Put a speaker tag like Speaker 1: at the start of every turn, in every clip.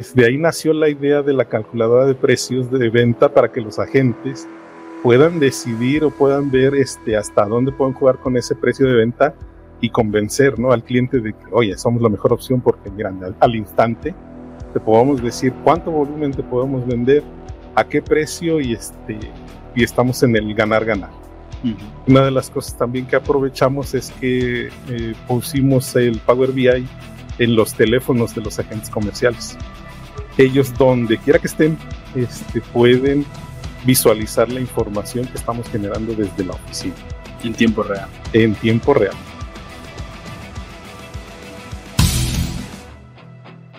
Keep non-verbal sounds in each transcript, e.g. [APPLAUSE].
Speaker 1: Desde ahí nació la idea de la calculadora de precios de venta para que los agentes puedan decidir o puedan ver este, hasta dónde pueden jugar con ese precio de venta y convencer ¿no? al cliente de que, oye, somos la mejor opción porque, mira, al, instante te podemos decir cuánto volumen te podemos vender, a qué precio y, este, y estamos en el ganar-ganar. Una de las cosas también que aprovechamos es que eh, pusimos el Power BI en los teléfonos de los agentes comerciales. Ellos donde quiera que estén este, pueden visualizar la información que estamos generando desde la oficina.
Speaker 2: En tiempo real.
Speaker 1: En tiempo real.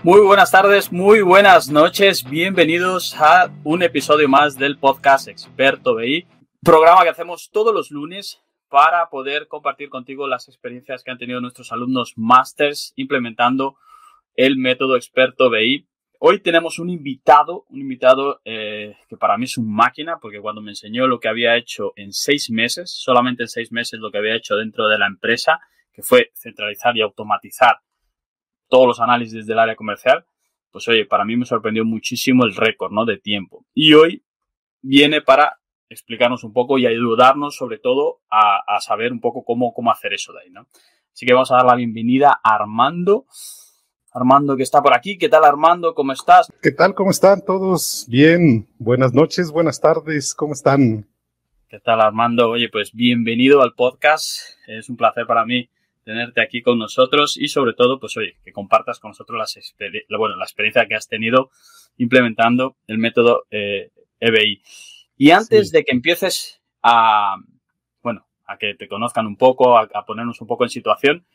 Speaker 2: Muy buenas tardes, muy buenas noches, bienvenidos a un episodio más del podcast Experto BI, programa que hacemos todos los lunes para poder compartir contigo las experiencias que han tenido nuestros alumnos masters implementando el método Experto BI. Hoy tenemos un invitado, un invitado eh, que para mí es un máquina, porque cuando me enseñó lo que había hecho en seis meses, solamente en seis meses lo que había hecho dentro de la empresa, que fue centralizar y automatizar todos los análisis del área comercial, pues oye, para mí me sorprendió muchísimo el récord, ¿no? De tiempo. Y hoy viene para explicarnos un poco y ayudarnos sobre todo a, saber un poco cómo, cómo hacer eso de ahí, ¿no? Así que vamos a dar la bienvenida a Armando. Armando que está por aquí. ¿Qué tal Armando? ¿Cómo estás?
Speaker 1: ¿Qué tal? ¿Cómo están todos? Bien. Buenas noches, buenas tardes. ¿Cómo están?
Speaker 2: ¿Qué tal Armando? Oye, pues bienvenido al podcast. Es un placer para mí tenerte aquí con nosotros y sobre todo, pues oye, que compartas con nosotros las bueno, la experiencia que has tenido implementando el método eh, EBI. Y antes de que empieces a, bueno, a que te conozcan un poco, a, ponernos un poco en situación,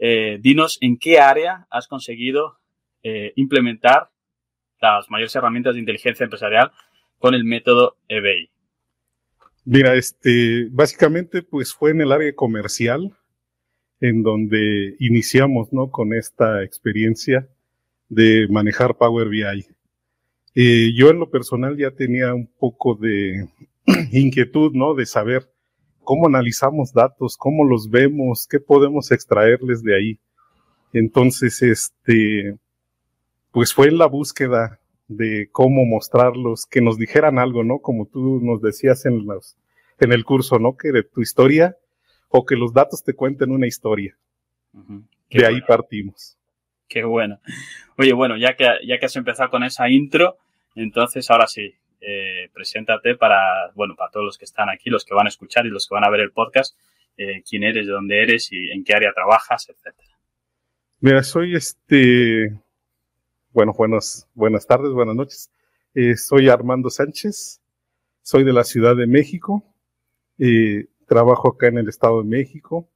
Speaker 2: eh, dinos en qué área has conseguido eh, implementar las mayores herramientas de inteligencia empresarial con el método EBI.
Speaker 1: Mira, este, básicamente, pues fue en el área comercial en donde iniciamos ¿no? con esta experiencia de manejar Power BI. Eh, yo en lo personal ya tenía un poco de [CLEARS THROAT] inquietud, ¿no? De saber cómo analizamos datos, cómo los vemos, qué podemos extraerles de ahí. Entonces, este, pues fue en la búsqueda de cómo mostrarlos, que nos dijeran algo, ¿no? Como tú nos decías en los, en el curso, ¿no? Que de tu historia o que los datos te cuenten una historia. De ahí partimos.
Speaker 2: Qué bueno. Oye, bueno, ya que, ya que has empezado con esa intro, entonces ahora sí, eh, preséntate para, bueno, para todos los que están aquí, los que van a escuchar y los que van a ver el podcast, eh, quién eres, de dónde eres y en qué área trabajas, etcétera.
Speaker 1: Mira, soy este, bueno, buenas, buenas tardes, buenas noches. Eh, soy Armando Sánchez, soy de la Ciudad de México. Eh, Trabajo acá en el Estado de México,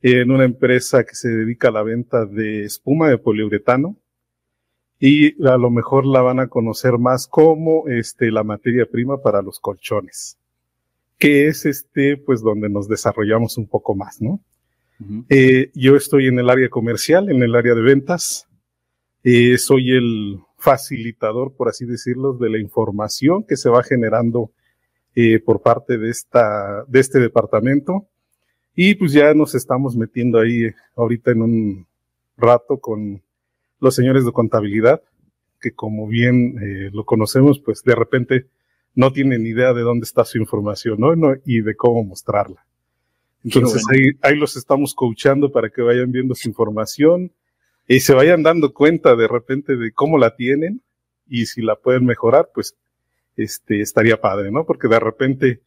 Speaker 1: en una empresa que se dedica a la venta de espuma de poliuretano y a lo mejor la van a conocer más como este, la materia prima para los colchones, que es este, pues donde nos desarrollamos un poco más, ¿no? Eh, yo estoy en el área comercial, en el área de ventas. Eh, soy el facilitador, por así decirlo, de la información que se va generando eh, por parte de, esta, de este departamento. Y pues ya nos estamos metiendo ahí ahorita en un rato con los señores de contabilidad, que como bien eh, lo conocemos, pues de repente no tienen idea de dónde está su información, ¿no? y de cómo mostrarla. Entonces ahí, ahí, los estamos coachando para que vayan viendo su información y se vayan dando cuenta de repente de cómo la tienen y si la pueden mejorar, pues este, estaría padre, ¿no? Porque de repente,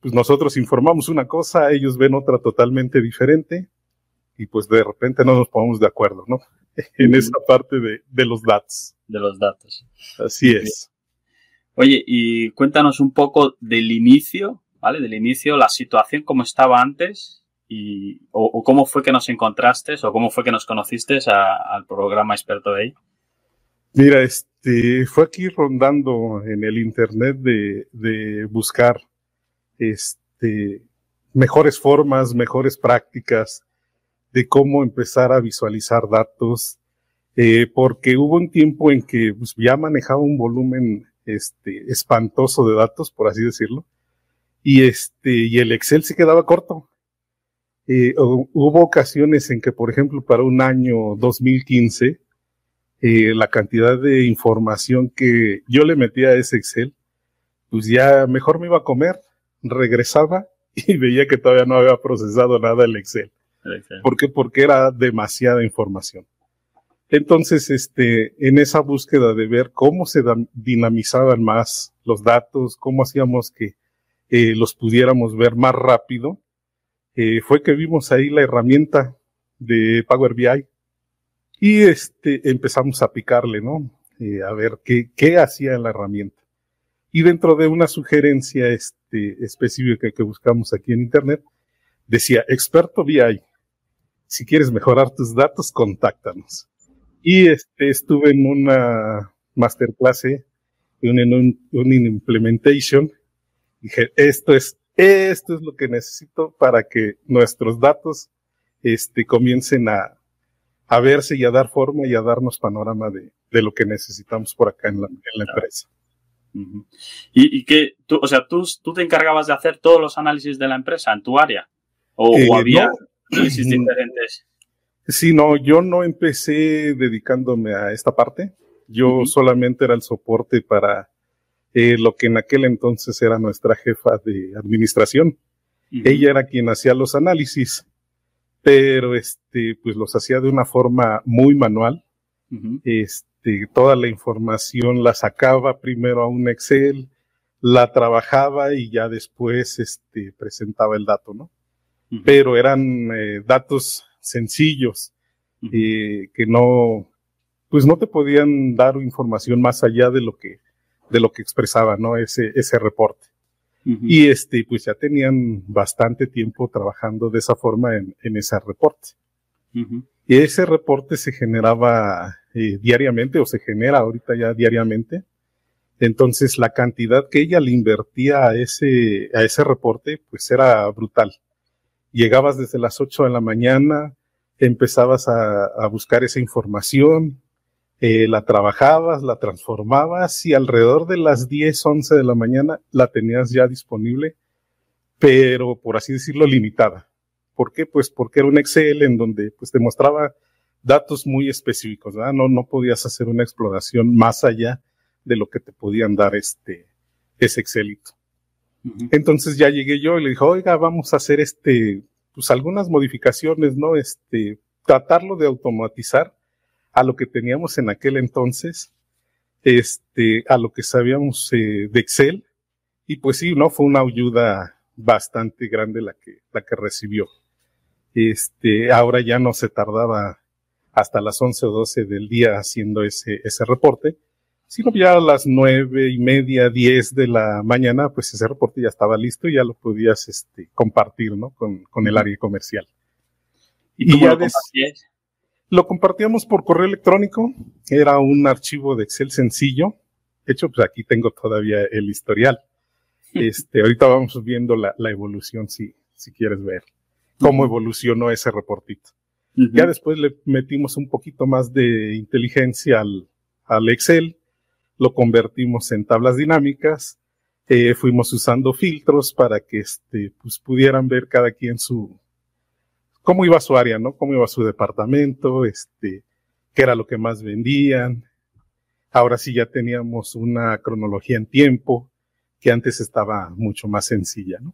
Speaker 1: pues nosotros informamos una cosa, ellos ven otra totalmente diferente y pues de repente no nos ponemos de acuerdo, ¿no? En esa parte de, de, los datos.
Speaker 2: De los datos.
Speaker 1: Así es.
Speaker 2: Oye, y cuéntanos un poco del inicio, ¿vale? Del inicio, la situación como estaba antes y, o, cómo fue que nos encontraste o cómo fue que nos conociste al programa experto de ahí.
Speaker 1: Mira, este, fue aquí rondando en el internet de, de buscar, este, mejores formas, mejores prácticas de cómo empezar a visualizar datos, eh, porque hubo un tiempo en que pues, ya manejaba un volumen, este, espantoso de datos, por así decirlo, y este, y el Excel se quedaba corto. Eh, hubo ocasiones en que, por ejemplo, para un año 2015, eh, la cantidad de información que yo le metía a ese Excel, pues ya mejor me iba a comer, regresaba [LAUGHS] y veía que todavía no había procesado nada el Excel. ¿Por qué? Porque era demasiada información. Entonces, este, en esa búsqueda de ver cómo se dinamizaban más los datos, cómo hacíamos que eh, los pudiéramos ver más rápido, eh, fue que vimos ahí la herramienta de Power BI y este, empezamos a picarle, ¿no? Eh, a ver qué, qué hacía la herramienta. Y dentro de una sugerencia este, específica que buscamos aquí en Internet, decía, experto BI, si quieres mejorar tus datos, contáctanos. Y este, estuve en una masterclass, en un, un implementation. Dije, esto es, esto es lo que necesito para que nuestros datos este, comiencen a, a verse y a dar forma y a darnos panorama de, de lo que necesitamos por acá en la, en la empresa.
Speaker 2: ¿Y, y que tú, o sea, tú, tú te encargabas de hacer todos los análisis de la empresa en tu área? ¿O,
Speaker 1: Eh,
Speaker 2: había
Speaker 1: no. [CLEARS THROAT]
Speaker 2: diferentes?
Speaker 1: Sí, no, yo no empecé dedicándome a esta parte. Yo solamente era el soporte para eh, lo que en aquel entonces era nuestra jefa de administración. Ella era quien hacía los análisis, pero este, pues los hacía de una forma muy manual. Este, toda la información la sacaba primero a un Excel, la trabajaba y ya después este, presentaba el dato, ¿no? Pero eran eh, datos sencillos eh, que no, pues no te podían dar información más allá de lo que, de lo que expresaba, ¿no? Ese, ese reporte. Y este, pues ya tenían bastante tiempo trabajando de esa forma en, en ese reporte. Y ese reporte se generaba eh, diariamente o se genera ahorita ya diariamente. Entonces la cantidad que ella le invertía a ese, a ese reporte, pues era brutal. Llegabas desde las 8 de la mañana, empezabas a, buscar esa información, eh, la trabajabas, la transformabas y alrededor de las 10, 11 de la mañana la tenías ya disponible, pero por así decirlo limitada. ¿Por qué? Pues porque era un Excel en donde pues te mostraba datos muy específicos. No, no podías hacer una exploración más allá de lo que te podían dar este, ese Excelito. Entonces ya llegué yo y le dije, oiga, vamos a hacer este, pues algunas modificaciones, ¿no? Este, tratarlo de automatizar a lo que teníamos en aquel entonces, este, a lo que sabíamos eh, de Excel. Y pues sí, ¿no? Fue una ayuda bastante grande la que, la que recibió. Este, ahora ya no se tardaba hasta las 11 o 12 del día haciendo ese, ese reporte, sino ya a las nueve y media, 10 de la mañana, pues ese reporte ya estaba listo y ya lo podías este, compartir, ¿no? Con, con el área comercial.
Speaker 2: ¿Y
Speaker 1: ya
Speaker 2: lo
Speaker 1: des-? Lo compartíamos por correo electrónico, era un archivo de Excel sencillo. De hecho, pues aquí tengo todavía el historial. [LAUGHS] Este, ahorita vamos viendo la, la evolución si, si quieres ver cómo evolucionó ese reportito. Ya después le metimos un poquito más de inteligencia al, al Excel, lo convertimos en tablas dinámicas, eh, fuimos usando filtros para que este, pues, pudieran ver cada quien su, cómo iba su área, ¿no? Cómo iba su departamento, este, qué era lo que más vendían. Ahora sí ya teníamos una cronología en tiempo, que antes estaba mucho más sencilla, ¿no?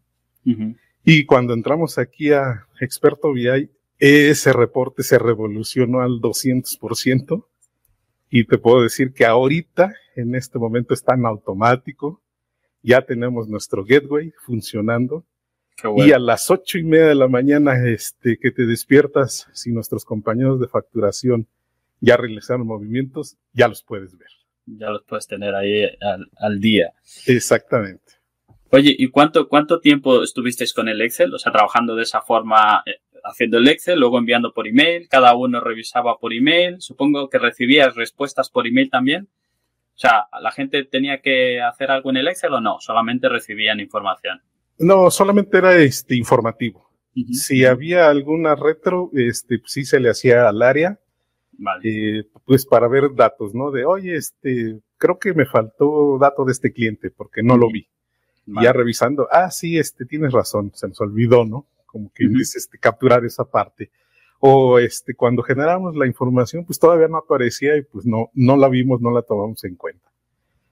Speaker 1: Y cuando entramos aquí a Experto BI, ese reporte se revolucionó al 200%. Y te puedo decir que ahorita, en este momento, está en automático. Ya tenemos nuestro gateway funcionando.
Speaker 2: Qué bueno.
Speaker 1: Y a las ocho y media de la mañana, este, que te despiertas, si nuestros compañeros de facturación ya realizaron movimientos, ya los puedes ver.
Speaker 2: Ya los puedes tener ahí al, al día.
Speaker 1: Exactamente.
Speaker 2: Oye, ¿y cuánto, cuánto tiempo estuvisteis con el Excel? O sea, trabajando de esa forma, eh, haciendo el Excel, luego enviando por email, cada uno revisaba por email, supongo que recibías respuestas por email también. O sea, ¿la gente tenía que hacer algo en el Excel o no? Solamente recibían información.
Speaker 1: No, solamente era este informativo. Si había alguna retro, este, sí se le hacía al área,
Speaker 2: Vale.
Speaker 1: eh, pues para ver datos, ¿no? De, oye, este, creo que me faltó dato de este cliente porque no lo vi. Y
Speaker 2: vale.
Speaker 1: ya revisando, ah, sí, este, tienes razón, se nos olvidó, ¿no? Como que
Speaker 2: Ujú.
Speaker 1: dices, este, capturar esa parte. o este, cuando generamos la información, pues todavía no aparecía y pues no, no la vimos, no la tomamos en cuenta.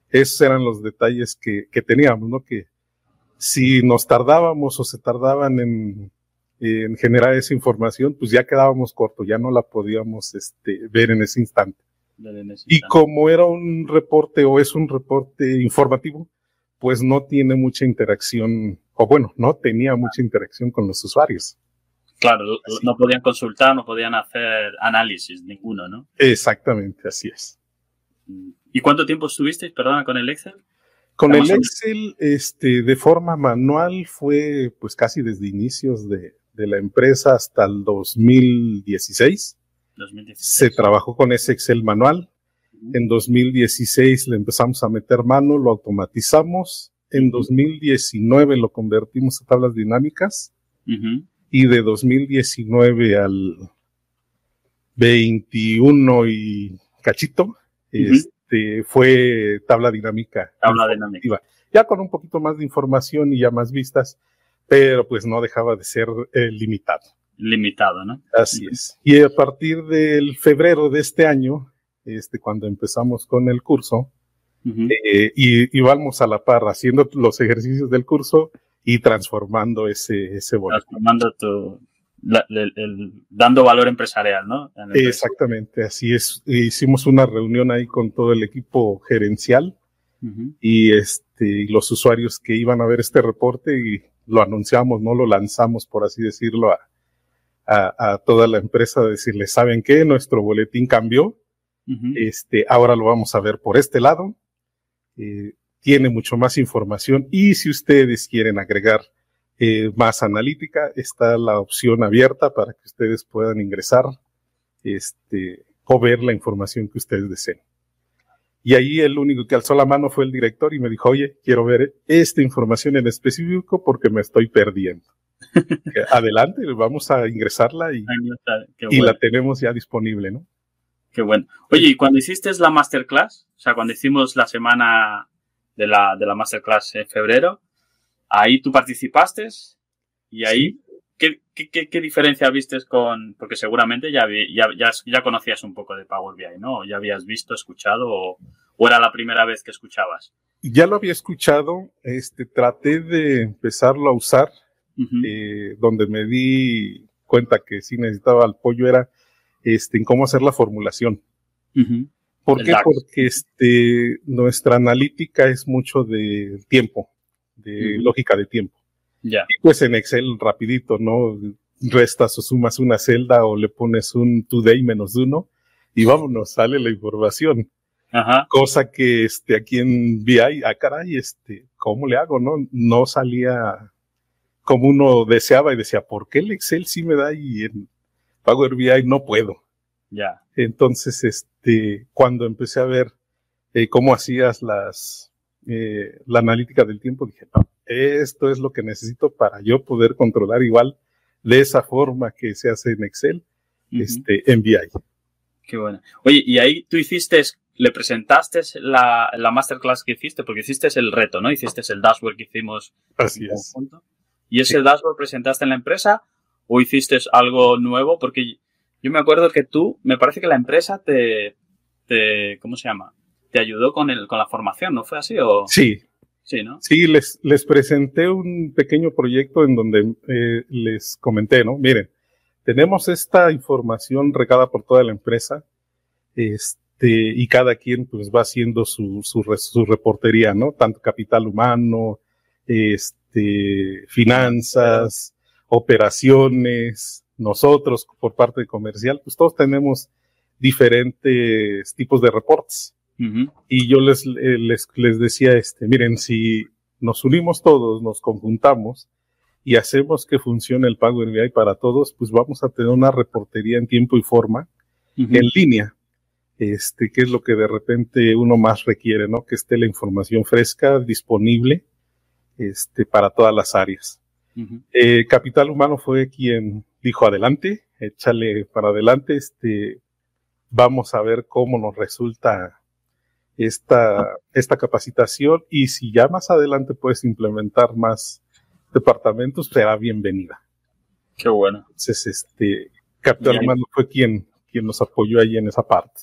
Speaker 1: Esos eran los detalles que, que teníamos, ¿no? Que si nos tardábamos o se tardaban en, en generar esa información, pues ya quedábamos cortos, ya no la podíamos este, ver en ese instante. Y como era un reporte o es un reporte informativo, pues no tiene mucha interacción, o bueno, no tenía mucha interacción con los usuarios.
Speaker 2: Claro, no podían consultar, no podían hacer análisis ninguno, ¿no?
Speaker 1: Exactamente, así es.
Speaker 2: ¿Y cuánto tiempo estuvisteis, perdona, con el Excel?
Speaker 1: Con el Excel, este, de forma manual fue pues casi desde inicios de, de la empresa hasta el 2016. 2016. Se trabajó con ese Excel manual. En 2016 le empezamos a meter mano, lo automatizamos. En 2019 lo convertimos a tablas dinámicas. Y de 2019 al 21 y cachito, este, fue tabla dinámica.
Speaker 2: Tabla dinámica.
Speaker 1: Ya con un poquito más de información y ya más vistas, pero pues no dejaba de ser eh, limitado.
Speaker 2: Limitado, ¿no?
Speaker 1: Así es. Y a partir del febrero de este año, este, cuando empezamos con el curso, eh, y íbamos a la par haciendo los ejercicios del curso y transformando ese, ese
Speaker 2: Transformando tu, dando valor empresarial, ¿no?
Speaker 1: Exactamente, así es. Hicimos una reunión ahí con todo el equipo gerencial y este, los usuarios que iban a ver este reporte y lo anunciamos, no lo lanzamos, por así decirlo, a, a, toda la empresa, decirle, ¿saben qué? Nuestro boletín cambió, este, ahora lo vamos a ver por este lado, eh, tiene mucho más información y si ustedes quieren agregar eh, más analítica, está la opción abierta para que ustedes puedan ingresar este, o ver la información que ustedes deseen. Y ahí el único que alzó la mano fue el director y me dijo, oye, quiero ver esta información en específico porque me estoy perdiendo. [LAUGHS] Adelante, vamos a ingresarla y, y la tenemos ya disponible, ¿no?
Speaker 2: Qué bueno. Oye, ¿y cuando hiciste la masterclass? O sea, cuando hicimos la semana de la, de la masterclass en febrero, ahí tú participaste y ahí, ¿qué, qué, qué, diferencia vistes con, porque seguramente ya, ya, ya, conocías un poco de Power BI, ¿no? Ya habías visto, escuchado o, era la primera vez que escuchabas?
Speaker 1: Ya lo había escuchado, este, traté de empezarlo a usar, eh, donde me di cuenta que sí necesitaba apoyo era este, en cómo hacer la formulación. ¿Por qué? Porque este, nuestra analítica es mucho de tiempo, de lógica de tiempo. Y pues en Excel rapidito, ¿no? Restas o sumas una celda o le pones un today menos uno y vámonos, sale la información.
Speaker 2: Ajá.
Speaker 1: Cosa que este, aquí en VI, ah, caray, este, ¿cómo le hago? No, no salía como uno deseaba y decía, ¿por qué el Excel sí me da y en Power BI no puedo?
Speaker 2: Ya.
Speaker 1: Entonces, este, cuando empecé a ver eh, cómo hacías las, eh, la analítica del tiempo, dije, no, esto es lo que necesito para yo poder controlar igual de esa forma que se hace en Excel, este, en BI.
Speaker 2: Qué bueno. Oye, y ahí tú hiciste, le presentaste la, la masterclass que hiciste, porque hiciste el reto, ¿no? Hiciste el dashboard que hicimos.
Speaker 1: Así es.
Speaker 2: ¿Y ese dashboard presentaste en la empresa o hiciste algo nuevo? Porque yo me acuerdo que tú, me parece que la empresa te, te ¿cómo se llama? Te ayudó con, el, con la formación, ¿no fue así? O?
Speaker 1: Sí.
Speaker 2: Sí, ¿no?
Speaker 1: Sí, les, les presenté un pequeño proyecto en donde eh, les comenté, ¿no? Miren, tenemos esta información regada por toda la empresa, este, y cada quien pues va haciendo su, su, su reportería, ¿no? Tanto capital humano, este, finanzas, operaciones, nosotros por parte de comercial, pues todos tenemos diferentes tipos de reportes. Y yo les, eh, les, les decía, este, miren, si nos unimos todos, nos conjuntamos y hacemos que funcione el Power BI para todos, pues vamos a tener una reportería en tiempo y forma, en línea, este, que es lo que de repente uno más requiere, ¿no? Que esté la información fresca, disponible, este, para todas las áreas. Eh, Capital Humano fue quien dijo adelante, échale para adelante, este, vamos a ver cómo nos resulta esta, esta capacitación y si ya más adelante puedes implementar más departamentos, será bienvenida.
Speaker 2: Qué bueno.
Speaker 1: Entonces, este, Capitán Armando fue quien, quien nos apoyó ahí en esa parte.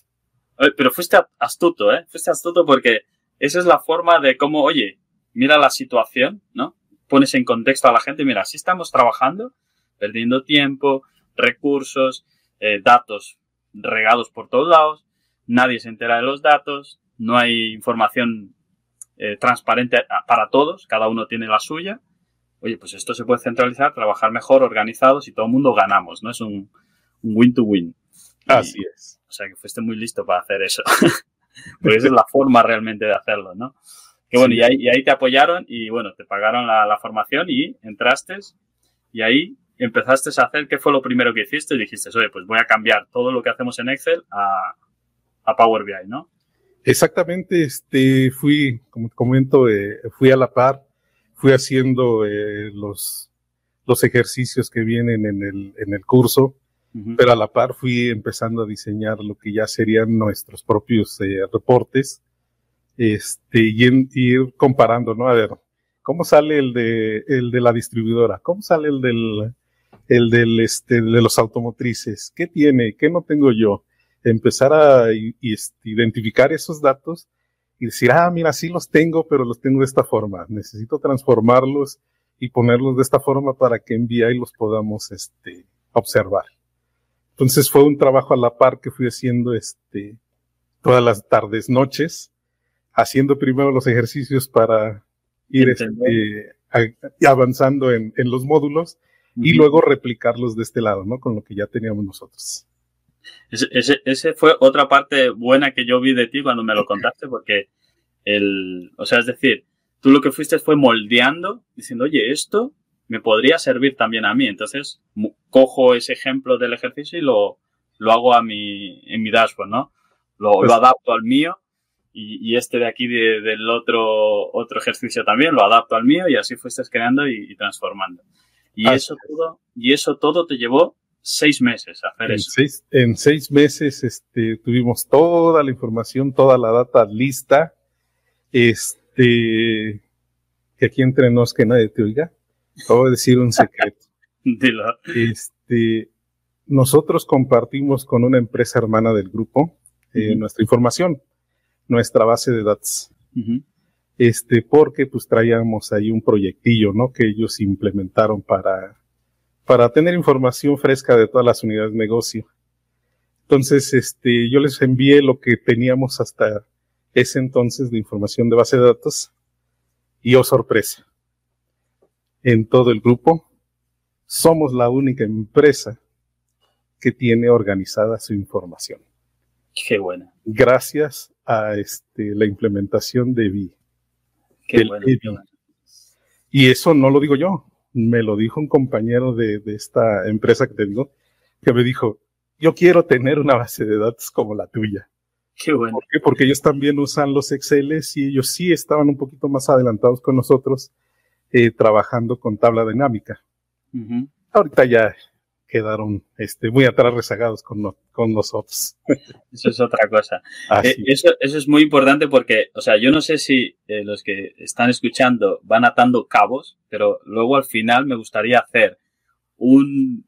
Speaker 2: Pero fuiste astuto, ¿eh? Fuiste astuto porque esa es la forma de cómo, oye, mira la situación, ¿no? Pones en contexto a la gente, mira, si estamos trabajando, perdiendo tiempo, recursos, eh, datos regados por todos lados, nadie se entera de los datos, no hay información eh, transparente para todos, cada uno tiene la suya. Oye, pues esto se puede centralizar, trabajar mejor, organizados y todo el mundo ganamos, ¿no? Es un win-to-win.
Speaker 1: Así es.
Speaker 2: O sea, que fuiste muy listo para hacer eso. [LAUGHS] Porque esa es la forma realmente de hacerlo, ¿no? Que bueno, y, ahí, te apoyaron y bueno, te pagaron la, formación y entraste y ahí empezaste a hacer, ¿qué fue lo primero que hiciste? Y dijiste, oye, pues voy a cambiar todo lo que hacemos en Excel a, a Power BI, ¿no?
Speaker 1: Exactamente, este, fui, como te comento, eh, fui a la par, fui haciendo eh, los, los ejercicios que vienen en el, en el curso pero a la par fui empezando a diseñar lo que ya serían nuestros propios eh, reportes, este, y, ir comparando, ¿no? A ver, ¿cómo sale el de, el de la distribuidora? ¿Cómo sale el del, el del, este, de los automotrices? ¿Qué tiene? ¿Qué no tengo yo? Empezar a este, identificar esos datos y decir, ah, mira, sí los tengo, pero los tengo de esta forma. Necesito transformarlos y ponerlos de esta forma para que en VI los podamos, este, observar. Entonces fue un trabajo a la par que fui haciendo este, todas las tardes, noches, haciendo primero los ejercicios para ir este, avanzando en, los módulos y luego replicarlos de este lado, ¿no? Con lo que ya teníamos nosotros.
Speaker 2: Ese, ese, fue otra parte buena que yo vi de ti cuando me lo contaste, porque el, o sea, es decir, tú lo que fuiste fue moldeando, diciendo, oye, esto me podría servir también a mí. Entonces, cojo ese ejemplo del ejercicio y lo, lo hago a mi, en mi dashboard, ¿no? Lo, lo pues adapto al mío y, este de aquí del otro, otro ejercicio también lo adapto al mío y así fuiste creando y, transformando. Y eso todo, y eso todo te llevó seis meses a hacer eso.
Speaker 1: en seis meses este, tuvimos toda la información, toda la data lista. Este, que aquí entre nos que nadie te oiga. Acabo de decir un secreto. [LAUGHS]
Speaker 2: Dilo.
Speaker 1: Este, nosotros compartimos con una empresa hermana del grupo eh, nuestra información, nuestra base de datos. Este, porque pues traíamos ahí un proyectillo, ¿no? Que ellos implementaron para, para tener información fresca de todas las unidades de negocio. Entonces, este, yo les envié lo que teníamos hasta ese entonces de información de base de datos y oh sorpresa en todo el grupo, somos la única empresa que tiene organizada su información.
Speaker 2: Qué buena.
Speaker 1: Gracias a este, la implementación de VI. Qué bueno, Y eso no lo digo yo, me lo dijo un compañero de, esta empresa que te digo, que me dijo, yo quiero tener una base de datos como la tuya.
Speaker 2: Qué bueno.
Speaker 1: ¿Por qué? Porque ellos también usan los Exceles y ellos sí estaban un poquito más adelantados con nosotros eh, trabajando con tabla dinámica. Ahorita ya quedaron este, muy atrás rezagados con, con nosotros. [LAUGHS]
Speaker 2: Eso es otra cosa. Eh, eso, eso, es muy importante porque, o sea, yo no sé si eh, los que están escuchando van atando cabos, pero luego al final me gustaría hacer un,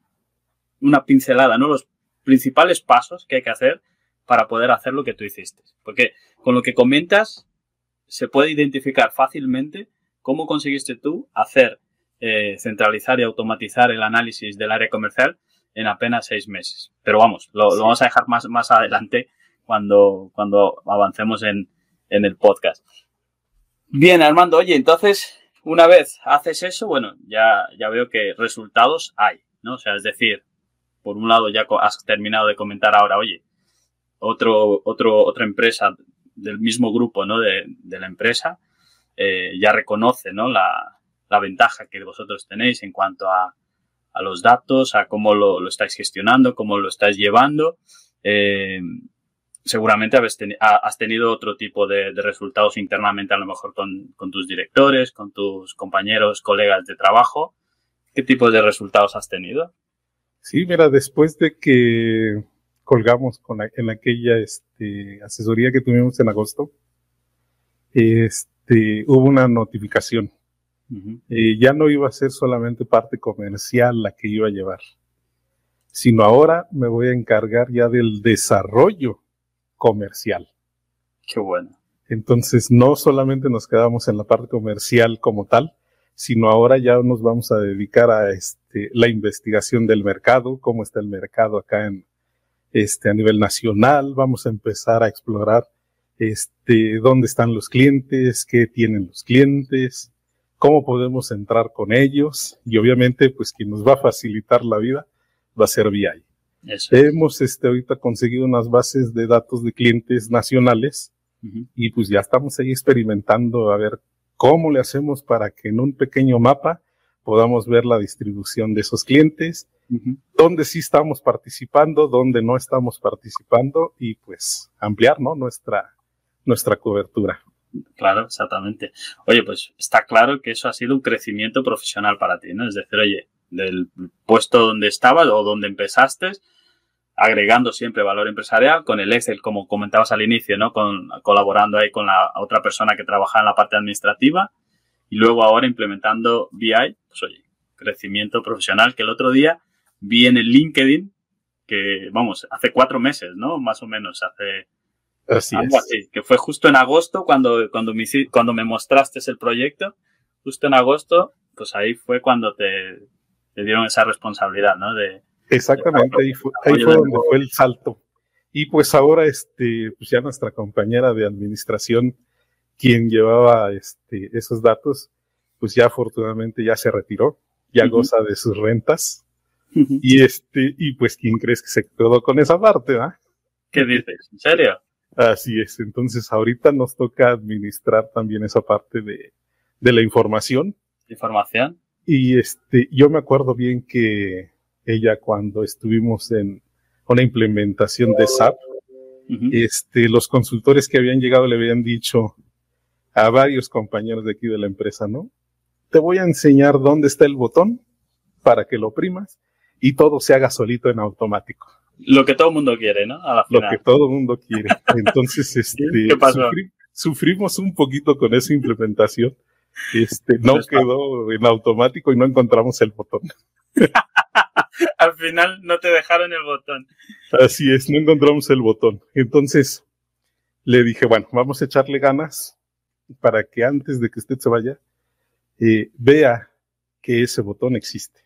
Speaker 2: una pincelada, ¿no? Los principales pasos que hay que hacer para poder hacer lo que tú hiciste. Porque con lo que comentas se puede identificar fácilmente ¿Cómo conseguiste tú hacer, eh, centralizar y automatizar el análisis del área comercial en apenas seis meses? Pero vamos, lo, vamos a dejar más, más adelante cuando, cuando avancemos en, en el podcast. Bien, Armando, oye, entonces, una vez haces eso, bueno, ya, ya veo que resultados hay, ¿no? O sea, es decir, por un lado ya has terminado de comentar ahora, oye, otro, otro, otra empresa del mismo grupo, ¿no? De, de la empresa eh, ya reconoce ¿no? la, la, ventaja que vosotros tenéis en cuanto a, a los datos, a cómo lo, lo, estáis gestionando, cómo lo estáis llevando. Eh, seguramente has tenido otro tipo de, resultados internamente, a lo mejor con, con, tus directores, con tus compañeros, colegas de trabajo. ¿Qué tipo de resultados has tenido?
Speaker 1: Sí, mira, después de que colgamos con en aquella este, asesoría que tuvimos en agosto, este, hubo una notificación. Eh, ya no iba a ser solamente parte comercial la que iba a llevar. sino ahora me voy a encargar ya del desarrollo comercial.
Speaker 2: Qué bueno.
Speaker 1: Entonces, no solamente nos quedamos en la parte comercial como tal, sino ahora ya nos vamos a dedicar a este, la investigación del mercado, cómo está el mercado acá en, este, a nivel nacional, vamos a empezar a explorar este, dónde están los clientes, qué tienen los clientes, cómo podemos entrar con ellos y obviamente pues quien nos va a facilitar la vida va a ser VI. Hemos este, ahorita conseguido unas bases de datos de clientes nacionales y pues ya estamos ahí experimentando a ver cómo le hacemos para que en un pequeño mapa podamos ver la distribución de esos clientes, dónde sí estamos participando, dónde no estamos participando y pues ampliar ¿no? nuestra, nuestra cobertura.
Speaker 2: Claro, exactamente. Oye, pues está claro que eso ha sido un crecimiento profesional para ti, ¿no? Es decir, oye, del puesto donde estabas o donde empezaste, agregando siempre valor empresarial con el Excel, como comentabas al inicio, ¿no? Con, colaborando ahí con la otra persona que trabaja en la parte administrativa y luego ahora implementando BI, pues oye, crecimiento profesional que el otro día vi en el LinkedIn que, vamos, hace cuatro meses, ¿no? Más o menos, hace
Speaker 1: Así es.
Speaker 2: que fue justo en agosto cuando, cuando, me, cuando me mostraste el proyecto, justo en agosto, pues ahí fue cuando te, te dieron esa responsabilidad, ¿no? De,
Speaker 1: Exactamente, ahí fue, ahí fue donde fue el salto. Y pues ahora, este, pues ya nuestra compañera de administración, quien llevaba este, esos datos, pues ya afortunadamente ya se retiró, ya goza de sus rentas. Y este, y pues, ¿quién crees que se quedó con esa parte, va?
Speaker 2: ¿Qué dices? ¿En serio?
Speaker 1: Así es. Entonces, ahorita nos toca administrar también esa parte de, de la información.
Speaker 2: Información.
Speaker 1: Y este, yo me acuerdo bien que ella cuando estuvimos en una implementación de SAP, este, los consultores que habían llegado le habían dicho a varios compañeros de aquí de la empresa, ¿no? Te voy a enseñar dónde está el botón para que lo primas y todo se haga solito en automático.
Speaker 2: Lo que todo el mundo quiere, ¿no?
Speaker 1: Lo que todo el mundo quiere. [LAUGHS] Entonces, este, sufrimos un poquito con esa implementación. Este, no quedó en automático y no encontramos el botón. [LAUGHS]
Speaker 2: Al final no te dejaron el botón.
Speaker 1: Así es, no encontramos el botón. Entonces le dije, bueno, vamos a echarle ganas para que antes de que usted se vaya, eh, vea que ese botón existe.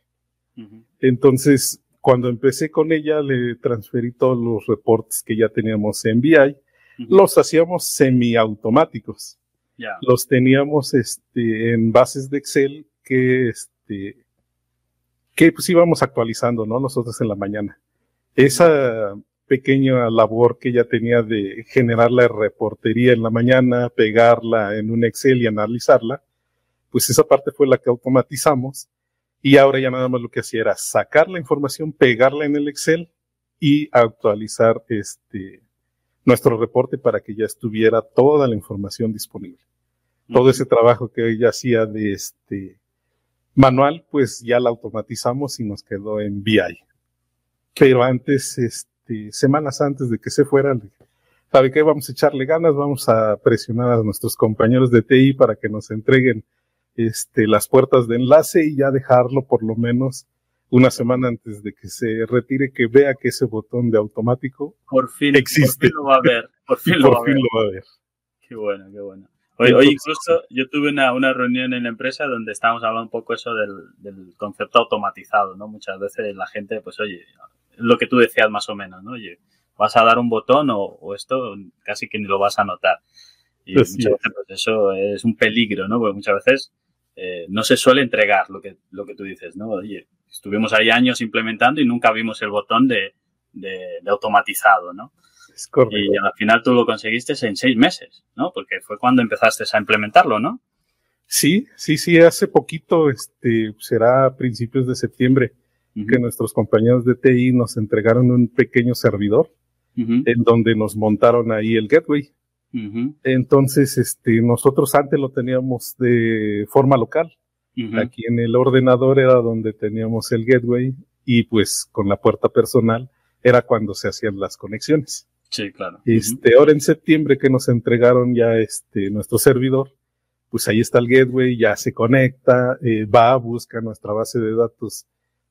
Speaker 1: Entonces cuando empecé con ella, le transferí todos los reportes que ya teníamos en BI. Los hacíamos semiautomáticos. Los teníamos este, en bases de Excel que, este, que pues íbamos actualizando, ¿no? Nosotros en la mañana. Esa pequeña labor que ella tenía de generar la reportería en la mañana, pegarla en un Excel y analizarla, pues esa parte fue la que automatizamos y ahora ya nada más lo que hacía era sacar la información, pegarla en el Excel y actualizar este, nuestro reporte para que ya estuviera toda la información disponible. Todo ese trabajo que ella hacía de este manual, pues ya la automatizamos y nos quedó en BI. Pero antes, este, semanas antes de que se fuera, ¿sabe qué? Vamos a echarle ganas, vamos a presionar a nuestros compañeros de TI para que nos entreguen este, las puertas de enlace y ya dejarlo por lo menos una semana antes de que se retire, que vea que ese botón de automático
Speaker 2: por fin,
Speaker 1: existe.
Speaker 2: Por fin lo va a ver. Por fin, lo, va a ver. Qué bueno, qué bueno. Hoy, incluso yo tuve una, una, reunión en la empresa donde estábamos hablando un poco eso del, del, concepto automatizado, ¿no? Muchas veces la gente, pues oye, lo que tú decías más o menos, ¿no? Oye, vas a dar un botón o, o esto casi que ni lo vas a notar. Y muchas veces pues eso es un peligro, ¿no? Porque muchas veces eh, no se suele entregar lo que, lo que tú dices, ¿no? Oye, estuvimos ahí años implementando y nunca vimos el botón de, de, automatizado, ¿no?
Speaker 1: Es correcto.
Speaker 2: Y al final tú lo conseguiste en seis meses, ¿no? Porque fue cuando empezaste a implementarlo, ¿no?
Speaker 1: Sí, sí, sí, hace poquito, este, será a principios de septiembre, que nuestros compañeros de TI nos entregaron un pequeño servidor en donde nos montaron ahí el gateway. Entonces, este, nosotros antes lo teníamos de forma local. Aquí en el ordenador era donde teníamos el gateway y pues con la puerta personal era cuando se hacían las conexiones.
Speaker 2: Sí, claro.
Speaker 1: Este, ahora en septiembre que nos entregaron ya este, nuestro servidor, pues ahí está el gateway, ya se conecta, eh, va, busca nuestra base de datos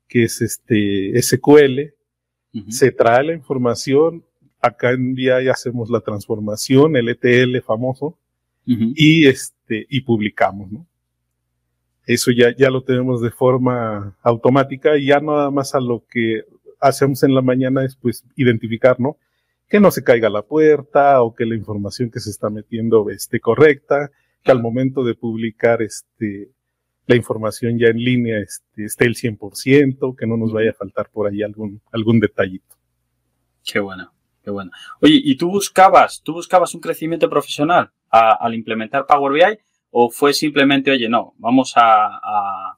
Speaker 1: que es este SQL se trae la información, acá en VI hacemos la transformación, el ETL famoso, y este, y publicamos, ¿no? Eso ya, ya lo tenemos de forma automática y ya nada más a lo que hacemos en la mañana es pues identificar, ¿no? Que no se caiga la puerta o que la información que se está metiendo esté correcta, que al momento de publicar este, la información ya en línea este, esté el 100%, que no nos vaya a faltar por ahí algún, algún detallito.
Speaker 2: Qué bueno, qué bueno. Oye, ¿y tú buscabas, tú buscabas un crecimiento profesional al implementar Power BI o fue simplemente, oye, no, vamos a,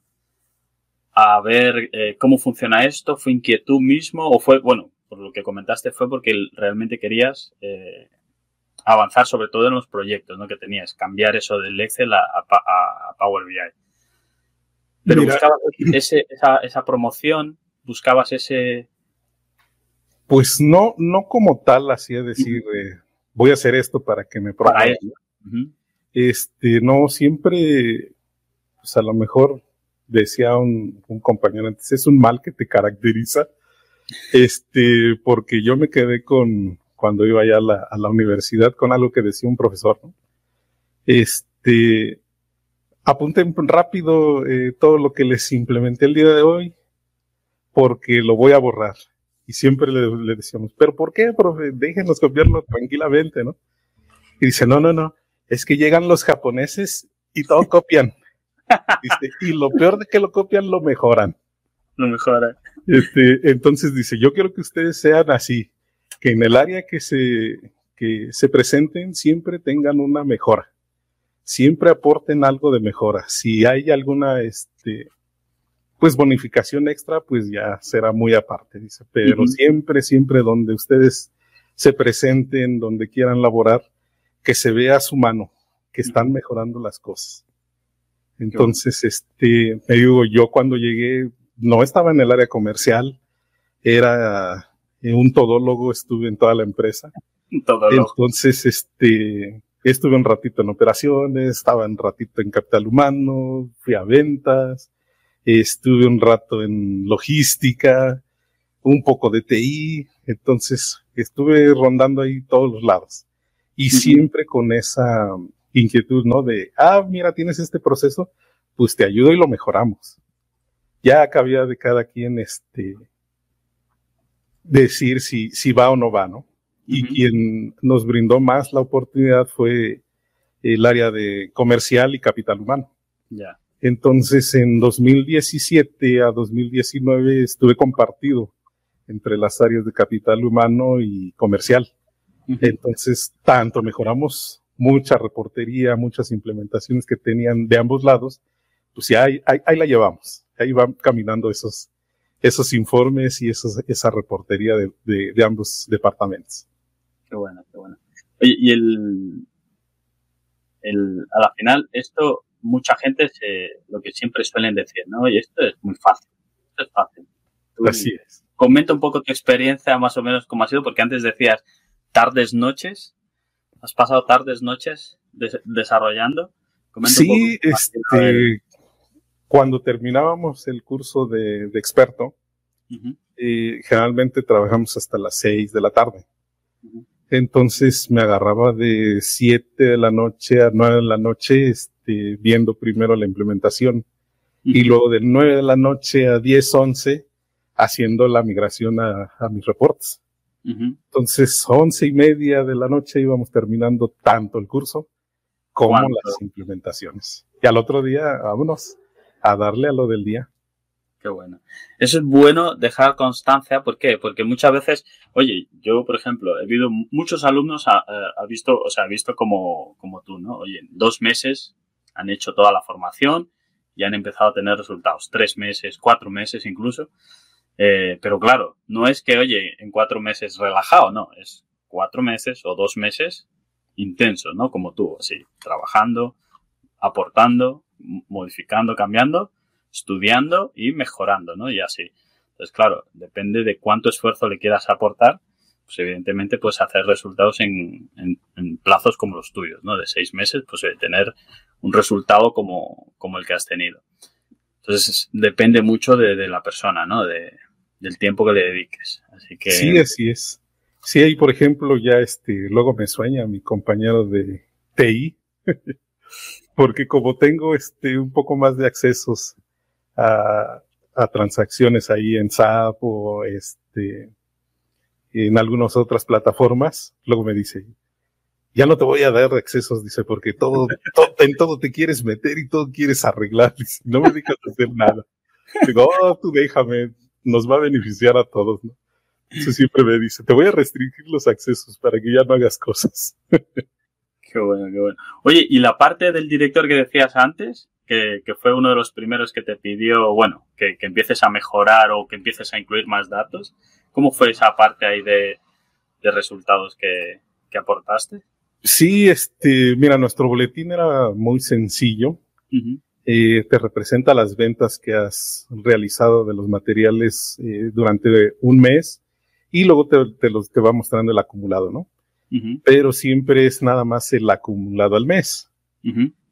Speaker 2: a, ver eh, cómo funciona esto? ¿Fue inquietud mismo o fue, bueno, por lo que comentaste fue porque realmente querías eh, avanzar sobre todo en los proyectos ¿no? que tenías, cambiar eso del Excel a, a, Power BI. Pero buscabas [LAUGHS] ese, esa, esa promoción, buscabas ese...
Speaker 1: Pues no, no como tal, así es decir, eh, voy a hacer esto para que me promuevan. Este, no, siempre, pues a lo mejor decía un, un, compañero antes, es un mal que te caracteriza. Este, porque yo me quedé con, cuando iba allá a la, a la universidad, con algo que decía un profesor, ¿no? Este, apunten rápido eh, todo lo que les implementé el día de hoy, porque lo voy a borrar. Y siempre le, le decíamos, ¿pero por qué, profe? Déjenos copiarlo tranquilamente, ¿no? Y dice, no, no, no, es que llegan los japoneses y todo copian. [LAUGHS] Dice, y lo peor de que lo copian, lo mejoran.
Speaker 2: Lo mejoran.
Speaker 1: Este, entonces dice, yo quiero que ustedes sean así, que en el área que se, que se presenten siempre tengan una mejora. Siempre aporten algo de mejora. Si hay alguna, este, pues bonificación extra, pues ya será muy aparte, dice. Pero siempre, siempre donde ustedes se presenten, donde quieran laborar, que se vea su mano, que están mejorando las cosas. Entonces, este, me digo, yo cuando llegué, no estaba en el área comercial, era un todólogo, estuve en toda la empresa. Entonces, este, estuve un ratito en operaciones, estaba un ratito en capital humano, fui a ventas, estuve un rato en logística, un poco de TI, entonces estuve rondando ahí todos los lados y siempre con esa inquietud, ¿no? De, ah, mira, tienes este proceso, pues te ayudo y lo mejoramos. Ya cabía de cada quien este decir si, si va o no va, ¿no? Y quien nos brindó más la oportunidad fue el área de comercial y capital humano.
Speaker 2: Ya.
Speaker 1: Entonces, en 2017 a 2019 estuve compartido entre las áreas de capital humano y comercial. Entonces, tanto mejoramos mucha reportería, muchas implementaciones que tenían de ambos lados, pues ya ahí, ahí, la llevamos. Ahí van caminando esos, esos informes y esos, esa reportería de, de, ambos departamentos.
Speaker 2: Qué bueno, qué bueno. Oye, y el, el, a la final, esto, mucha gente se, lo que siempre suelen decir, ¿no? Y esto es muy fácil. Esto es fácil.
Speaker 1: Así es.
Speaker 2: Comenta un poco tu experiencia, más o menos, cómo ha sido, porque antes decías, tardes, noches. ¿Has pasado tardes, noches desarrollando?
Speaker 1: sí, este, cuando terminábamos el curso de, experto, eh, generalmente trabajamos hasta las seis de la tarde. Entonces me agarraba de siete de la noche a nueve de la noche, este, viendo primero la implementación. Y luego de nueve de la noche a diez, once, haciendo la migración a mis reportes. Entonces, once y media de la noche íbamos terminando tanto el curso como las implementaciones. Y al otro día, vámonos a darle a lo del día.
Speaker 2: Qué bueno. Eso es bueno dejar constancia. ¿Por qué? Porque muchas veces, oye, yo, por ejemplo, he visto muchos alumnos, ha, visto, o sea, ha visto como, como tú, ¿no? Oye, en dos meses han hecho toda la formación y han empezado a tener resultados. Tres meses, cuatro meses incluso. Eh, pero claro, no es que, oye, en cuatro meses relajado, no, es cuatro meses o dos meses intensos, ¿no? Como tú, así, trabajando, aportando, modificando, cambiando, estudiando y mejorando, ¿no? Y así. Entonces, claro, depende de cuánto esfuerzo le quieras aportar, pues evidentemente puedes hacer resultados en, en, plazos como los tuyos, ¿no? De seis meses, pues tener un resultado como, como el que has tenido. Entonces depende mucho de, la persona, ¿no? De, del tiempo que le dediques. Así que...
Speaker 1: Sí, así es. Sí, ahí, por ejemplo, ya este, luego me sueña mi compañero de TI, [LAUGHS] porque como tengo este, un poco más de accesos a, a transacciones ahí en SAP o este, en algunas otras plataformas, luego me dice, ya no te voy a dar accesos, dice, porque todo, [LAUGHS] en todo te quieres meter y todo quieres arreglar, no me dejas [LAUGHS] hacer nada. Digo, oh, tú déjame, nos va a beneficiar a todos, ¿no? Eso [LAUGHS] siempre me dice, te voy a restringir los accesos para que ya no hagas cosas.
Speaker 2: Qué bueno, qué bueno. Oye, ¿y la parte del director que decías antes? Que, que fue uno de los primeros que te pidió, bueno, que, que, empieces a mejorar o que empieces a incluir más datos. ¿Cómo fue esa parte ahí de, de resultados que, que, aportaste?
Speaker 1: Sí, este, mira, nuestro boletín era muy sencillo. Uh eh, te representa las ventas que has realizado de los materiales eh, durante un mes y luego te, te, los, te va mostrando el acumulado, ¿no? Pero siempre es nada más el acumulado al mes.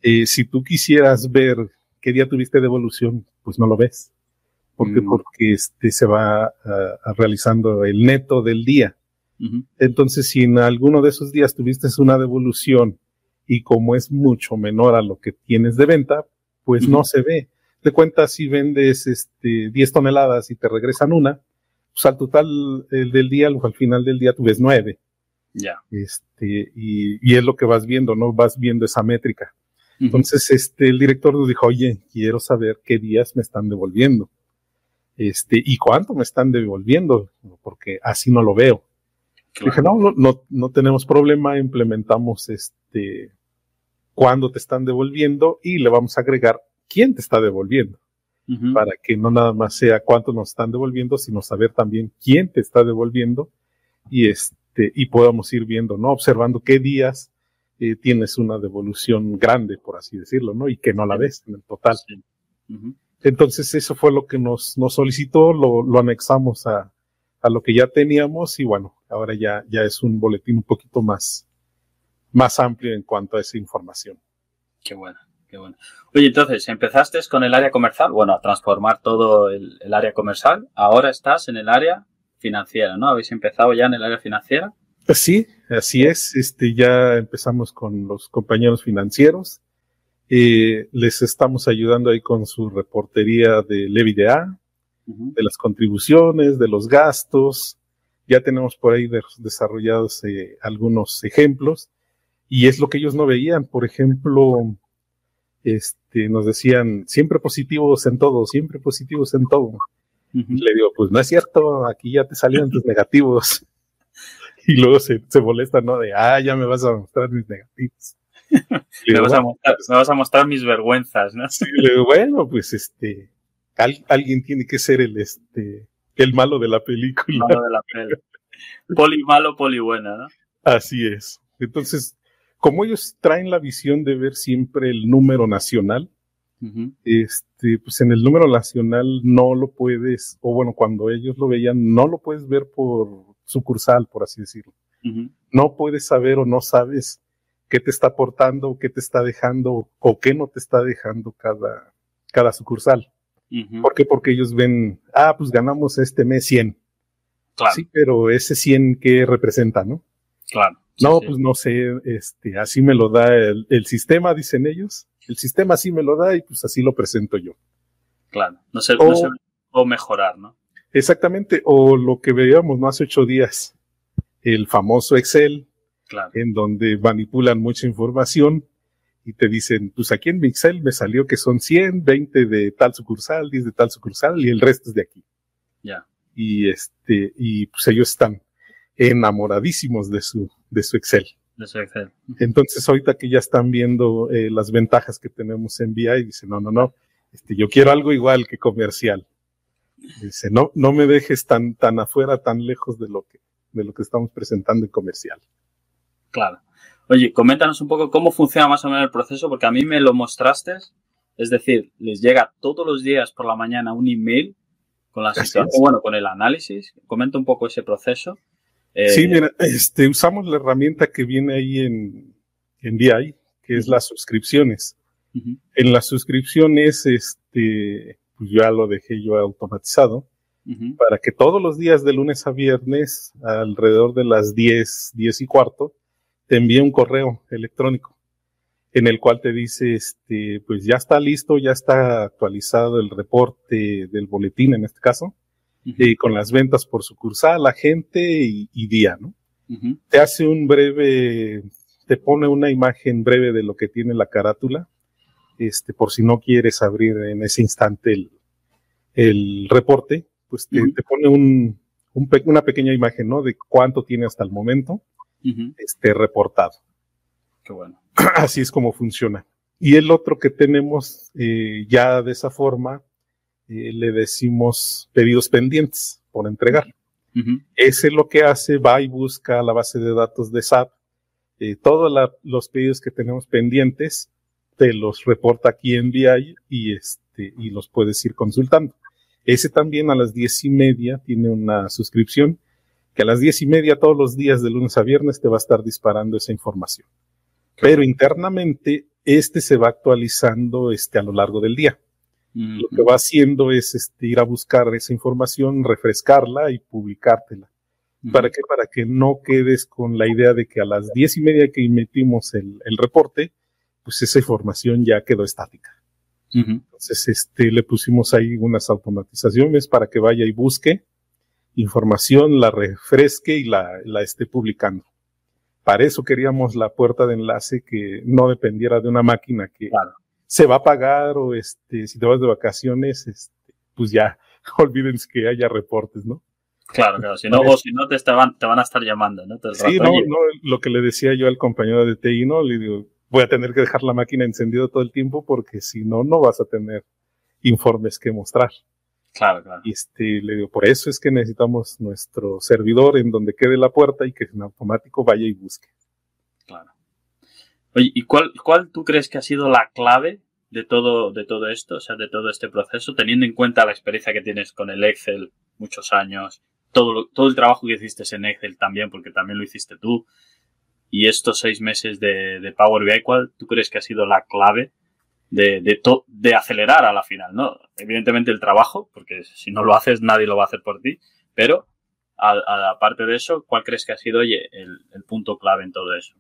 Speaker 1: Eh, si tú quisieras ver qué día tuviste devolución, pues no lo ves. porque
Speaker 2: Mm.
Speaker 1: Porque este se va a- a realizando el neto del día. Entonces, si en alguno de esos días tuviste una devolución y como es mucho menor a lo que tienes de venta, pues no se ve. De cuenta, si vendes este 10 toneladas y te regresan una, pues al total el del día, al final del día tú ves nueve.
Speaker 2: Ya.
Speaker 1: Este, y, y es lo que vas viendo, ¿no? Vas viendo esa métrica. Entonces, este, el director nos dijo, oye, quiero saber qué días me están devolviendo. Este, y cuánto me están devolviendo, porque así no lo veo.
Speaker 2: Claro.
Speaker 1: Dije, no, no, no, no tenemos problema, implementamos este, cuándo te están devolviendo y le vamos a agregar quién te está devolviendo, para que no nada más sea cuánto nos están devolviendo, sino saber también quién te está devolviendo y este, y podamos ir viendo, ¿no? Observando qué días eh, tienes una devolución grande, por así decirlo, ¿no? Y que no la ves en el total.
Speaker 2: Sí.
Speaker 1: Entonces eso fue lo que nos, nos solicitó, lo, lo anexamos a, a lo que ya teníamos y bueno, ahora ya, ya es un boletín un poquito más, más amplio en cuanto a esa información.
Speaker 2: Qué bueno, qué bueno. Oye, entonces, empezaste con el área comercial, bueno, a transformar todo el, el área comercial. Ahora estás en el área financiera, ¿no? Habéis empezado ya en el área financiera.
Speaker 1: Sí, así es. Este, ya empezamos con los compañeros financieros. Eh, les estamos ayudando ahí con su reportería de Levy de A, de las contribuciones, de los gastos. Ya tenemos por ahí de- desarrollados eh, algunos ejemplos y es lo que ellos no veían. Por ejemplo, este, nos decían siempre positivos en todo, siempre positivos en todo. Le digo, pues no es cierto, aquí ya te salieron tus [LAUGHS] negativos. Y luego se, se molesta, ¿no? De, ah, ya me vas a mostrar mis negativos. [LAUGHS]
Speaker 2: Me vas, a
Speaker 1: "Bueno,
Speaker 2: mostrar, me vas a mostrar mis vergüenzas, ¿no?
Speaker 1: Sí, le digo, bueno, pues este, al- alguien tiene que ser el, este, el malo de la película.
Speaker 2: Malo de la peli. Poli malo, poli buena, ¿no?
Speaker 1: Así es. Entonces, como ellos traen la visión de ver siempre el número nacional, este, pues en el número nacional no lo puedes, o bueno, cuando ellos lo veían, no lo puedes ver por sucursal, por así decirlo. No puedes saber o no sabes qué te está aportando, qué te está dejando o qué no te está dejando cada, cada sucursal. ¿Por qué? Porque ellos ven, ah, pues ganamos este mes 100.
Speaker 2: Claro,
Speaker 1: Sí, pero ese 100 ¿qué representa, no?
Speaker 2: claro.
Speaker 1: No,
Speaker 2: sí.
Speaker 1: pues no sé, este, así me lo da el, el sistema, dicen ellos. El sistema así me lo da y pues así lo presento yo.
Speaker 2: Claro. No sé,
Speaker 1: O-
Speaker 2: no sé, o mejorar, ¿no?
Speaker 1: Exactamente, o lo que veíamos no hace ocho días, el famoso Excel,
Speaker 2: Claro.
Speaker 1: en donde manipulan mucha información y te dicen, pues aquí en mi Excel me salió que son 100, 20 de tal sucursal, 10 de tal sucursal y el resto es de aquí.
Speaker 2: Ya.
Speaker 1: Y este, y pues ellos están enamoradísimos de su, de su Excel.
Speaker 2: De su Excel.
Speaker 1: Entonces, ahorita que ya están viendo eh, las ventajas que tenemos en VI, dice, no, no, no, este, yo quiero algo igual que comercial. Dice, no, no me dejes tan, tan afuera, tan lejos de lo que, de lo que estamos presentando en comercial.
Speaker 2: Claro. Oye, coméntanos un poco cómo funciona más o menos el proceso, porque a mí me lo mostraste. Es decir, les llega todos los días por la mañana un email con la situación, bueno, con el análisis. Comenta un poco ese proceso. Eh,
Speaker 1: Sí, mira, este, usamos la herramienta que viene ahí en, en VI, que es las suscripciones. En las suscripciones, este, pues ya lo dejé yo automatizado. para que todos los días de lunes a viernes, alrededor de las 10, 10 y cuarto, te envíe un correo electrónico en el cual te dice, este, pues ya está listo, ya está actualizado el reporte del boletín en este caso, y con las ventas por sucursal, la gente y, día, ¿no? Te hace un breve, te pone una imagen breve de lo que tiene la carátula, este, por si no quieres abrir en ese instante el, el reporte, pues te, pone un, una pequeña imagen, ¿no? De cuánto tiene hasta el momento, este, reportado.
Speaker 2: Qué bueno. [CLEARS THROAT]
Speaker 1: Así es como funciona. Y el otro que tenemos eh, ya de esa forma, eh, le decimos pedidos pendientes por entregar. Ese lo que hace, va y busca la base de datos de SAP, eh, todos los pedidos que tenemos pendientes, te los reporta aquí en VI y, este, y los puedes ir consultando. Ese también a las diez y media tiene una suscripción que a las diez y media todos los días de lunes a viernes te va a estar disparando esa información. Pero internamente este se va actualizando este, a lo largo del día. Lo que va haciendo es este, ir a buscar esa información, refrescarla y publicártela. ¿Para qué? Para que no quedes con la idea de que a las diez y media que emitimos el, reporte, pues esa información ya quedó estática. Entonces, este, le pusimos ahí unas automatizaciones para que vaya y busque información, la refresque y la, la esté publicando. Para eso queríamos la puerta de enlace que no dependiera de una máquina que se va a pagar o este, si te vas de vacaciones, este, pues ya [LAUGHS] olvídense que haya reportes, ¿no?
Speaker 2: Claro, claro, si no, si no te, estaban, te van a estar llamando, ¿no?
Speaker 1: sí, no, no, lo que le decía yo al compañero de TI, ¿no? Le digo, voy a tener que dejar la máquina encendida todo el tiempo porque si no, no vas a tener informes que mostrar.
Speaker 2: Claro, claro.
Speaker 1: Y este, le digo, por eso es que necesitamos nuestro servidor en donde quede la puerta y que en automático vaya y busque.
Speaker 2: Claro. Oye, ¿y cuál, cuál tú crees que ha sido la clave de todo, de todo esto, o sea, de todo este proceso, teniendo en cuenta la experiencia que tienes con el Excel, muchos años, todo, todo el trabajo que hiciste en Excel también, porque también lo hiciste tú, y estos seis meses de, de Power BI, ¿cuál tú crees que ha sido la clave de, de, de acelerar a la final, ¿no? Evidentemente el trabajo, porque si no lo haces nadie lo va a hacer por ti, pero aparte de eso, ¿cuál crees que ha sido oye, el, punto clave en todo eso?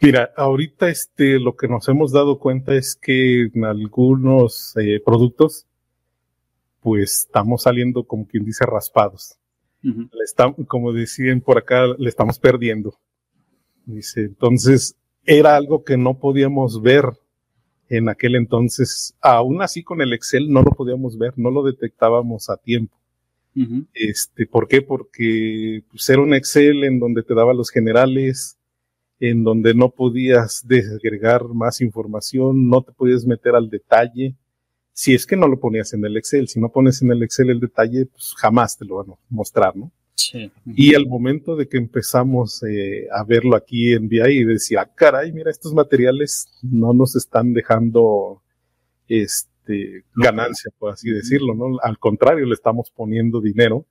Speaker 1: Mira, ahorita este, lo que nos hemos dado cuenta es que en algunos eh, productos, pues estamos saliendo como quien dice raspados. como decían por acá, le estamos perdiendo. Dice, entonces era algo que no podíamos ver en aquel entonces, aún así con el Excel no lo podíamos ver, no lo detectábamos a tiempo. Este, ¿por qué? Porque pues, era un Excel en donde te daba los generales, en donde no podías desagregar más información, no te podías meter al detalle. Si es que no lo ponías en el Excel, si no pones en el Excel el detalle, pues jamás te lo van a mostrar, ¿no? Y al momento de que empezamos eh, a verlo aquí en VI y decir, ah, caray, mira, estos materiales no nos están dejando este, ganancia, por así decirlo, ¿no? Al contrario, le estamos poniendo dinero.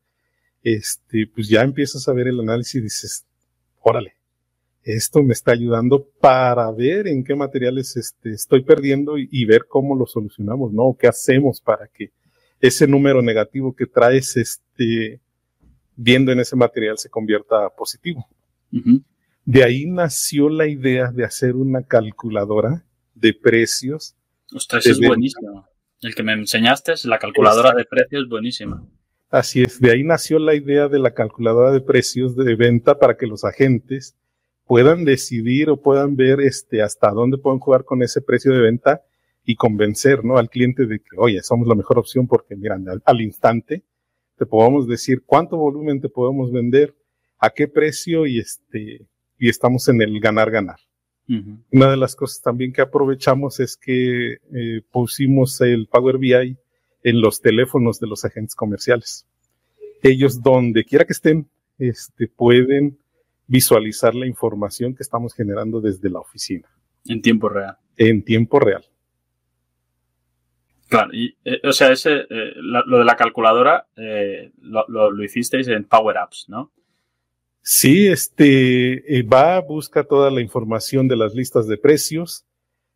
Speaker 1: Este, pues ya empiezas a ver el análisis y dices, órale, esto me está ayudando para ver en qué materiales este, estoy perdiendo y, y, ver cómo lo solucionamos, ¿no? ¿Qué hacemos para que ese número negativo que traes, este, viendo en ese material se convierta positivo. De ahí nació la idea de hacer una calculadora de precios.
Speaker 2: Ostras, es buenísimo. El que me enseñaste es la calculadora de precios, buenísima.
Speaker 1: Así es, de ahí nació la idea de la calculadora de precios de venta para que los agentes puedan decidir o puedan ver este hasta dónde pueden jugar con ese precio de venta y convencer ¿no? al cliente de que, oye, somos la mejor opción porque, miran, al instante te podemos decir cuánto volumen te podemos vender, a qué precio y este, y estamos en el ganar, ganar. Una de las cosas también que aprovechamos es que eh, pusimos el Power BI en los teléfonos de los agentes comerciales. Ellos, donde quiera que estén, este, pueden visualizar la información que estamos generando desde la oficina.
Speaker 2: En tiempo real.
Speaker 1: En tiempo real.
Speaker 2: Claro, y, eh, o sea, ese, eh, lo de la calculadora eh, lo, lo, hicisteis en Power Apps, ¿no?
Speaker 1: Sí, este va, busca toda la información de las listas de precios,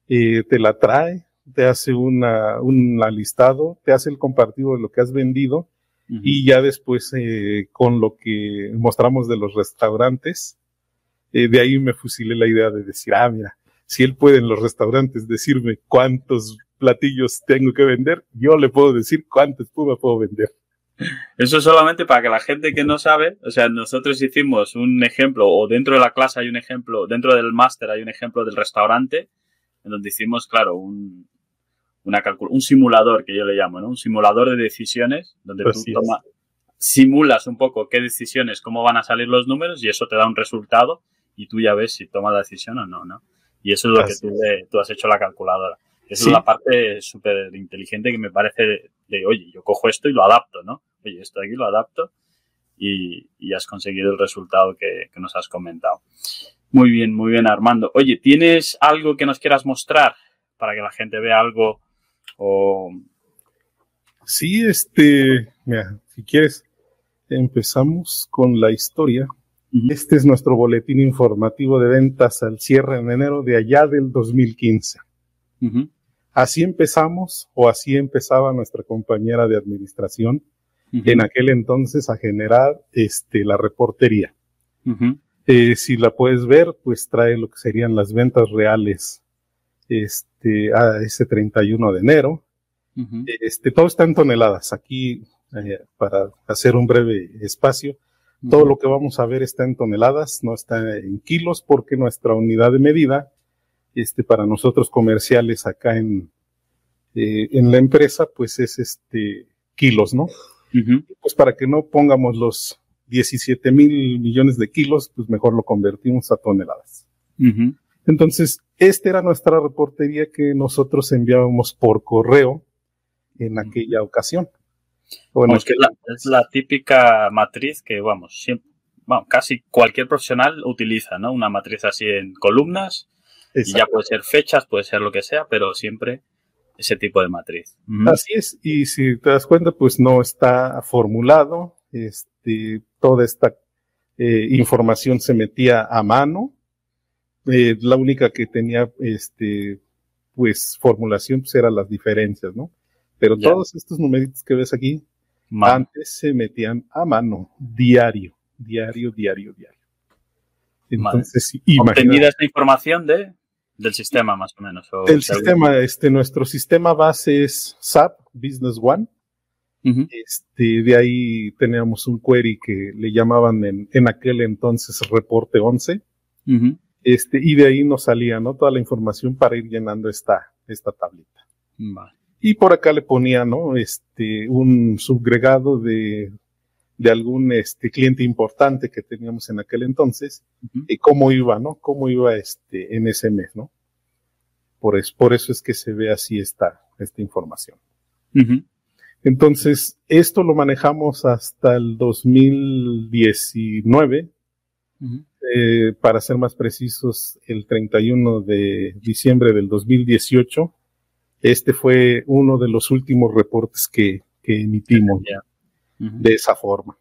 Speaker 1: te la trae, te hace una, un listado, te hace el compartido de lo que has vendido Y ya después, eh, con lo que mostramos de los restaurantes, eh, de ahí me fusilé la idea de decir, ah, mira, si él puede en los restaurantes decirme cuántos platillos tengo que vender, yo le puedo decir cuánta espuma puedo vender.
Speaker 2: Eso solamente para que la gente que no sabe, o sea, nosotros hicimos un ejemplo, o dentro de la clase hay un ejemplo, dentro del máster hay un ejemplo del restaurante, en donde hicimos, claro, un, una un simulador que yo le llamo, ¿no? Un simulador de decisiones, donde tú simulas un poco qué decisiones, cómo van a salir los números y eso te da un resultado y tú ya ves si toma la decisión o no, ¿no? Y eso es lo que tú, tú, has hecho la calculadora. Esa es la parte súper inteligente que me parece de, oye, yo cojo esto y lo adapto, ¿no? Oye, esto de aquí lo adapto y, y has conseguido el resultado que, que, nos has comentado. Muy bien, muy bien, Armando. Oye, ¿tienes algo que nos quieras mostrar para que la gente vea algo o...
Speaker 1: Sí, este, mira, si quieres, empezamos con la historia. Este es nuestro boletín informativo de ventas al cierre en enero de allá del 2015. Así empezamos, o así empezaba nuestra compañera de administración en aquel entonces a generar este, la reportería. Eh, si la puedes ver, pues trae lo que serían las ventas reales este, a ese 31 de enero. este, todo está en toneladas. Aquí, eh, para hacer un breve espacio, todo lo que vamos a ver está en toneladas, no está en kilos, porque nuestra unidad de medida, este, para nosotros comerciales acá en, eh, en la empresa, pues es este, kilos, ¿no? Pues para que no pongamos los 17 mil millones de kilos, pues mejor lo convertimos a toneladas. Entonces, esta era nuestra reportería que nosotros enviábamos por correo en aquella ocasión.
Speaker 2: Bueno, es, que es la típica matriz que, vamos, siempre, casi cualquier profesional utiliza, ¿no? Una matriz así en columnas y ya puede ser fechas, puede ser lo que sea, pero siempre ese tipo de matriz.
Speaker 1: Así es, y si te das cuenta, pues no está formulado, este, toda esta eh, información se metía a mano, eh, la única que tenía, este, pues formulación, pues eran las diferencias, ¿no? Pero todos estos numeritos que ves aquí, antes se metían a mano, diario, diario, diario, diario.
Speaker 2: Entonces, Obtenida esta información de del sistema, más o menos.
Speaker 1: el sistema, este, nuestro sistema base es SAP Business One. este, de ahí teníamos un query que le llamaban en, en aquel entonces reporte 11. este, y de ahí nos salía ¿no? toda la información para ir llenando esta, esta tablita. Y por acá le ponía ¿no? este, un subgregado de de algún este, cliente importante que teníamos en aquel entonces y cómo iba, ¿no? Cómo iba este, en ese mes, ¿no? Por, es, por eso es que se ve así esta, esta información. Entonces, esto lo manejamos hasta el 2019. Eh, para ser más precisos, el 31 de diciembre del 2018. Este fue uno de los últimos reportes que, que emitimos de esa forma.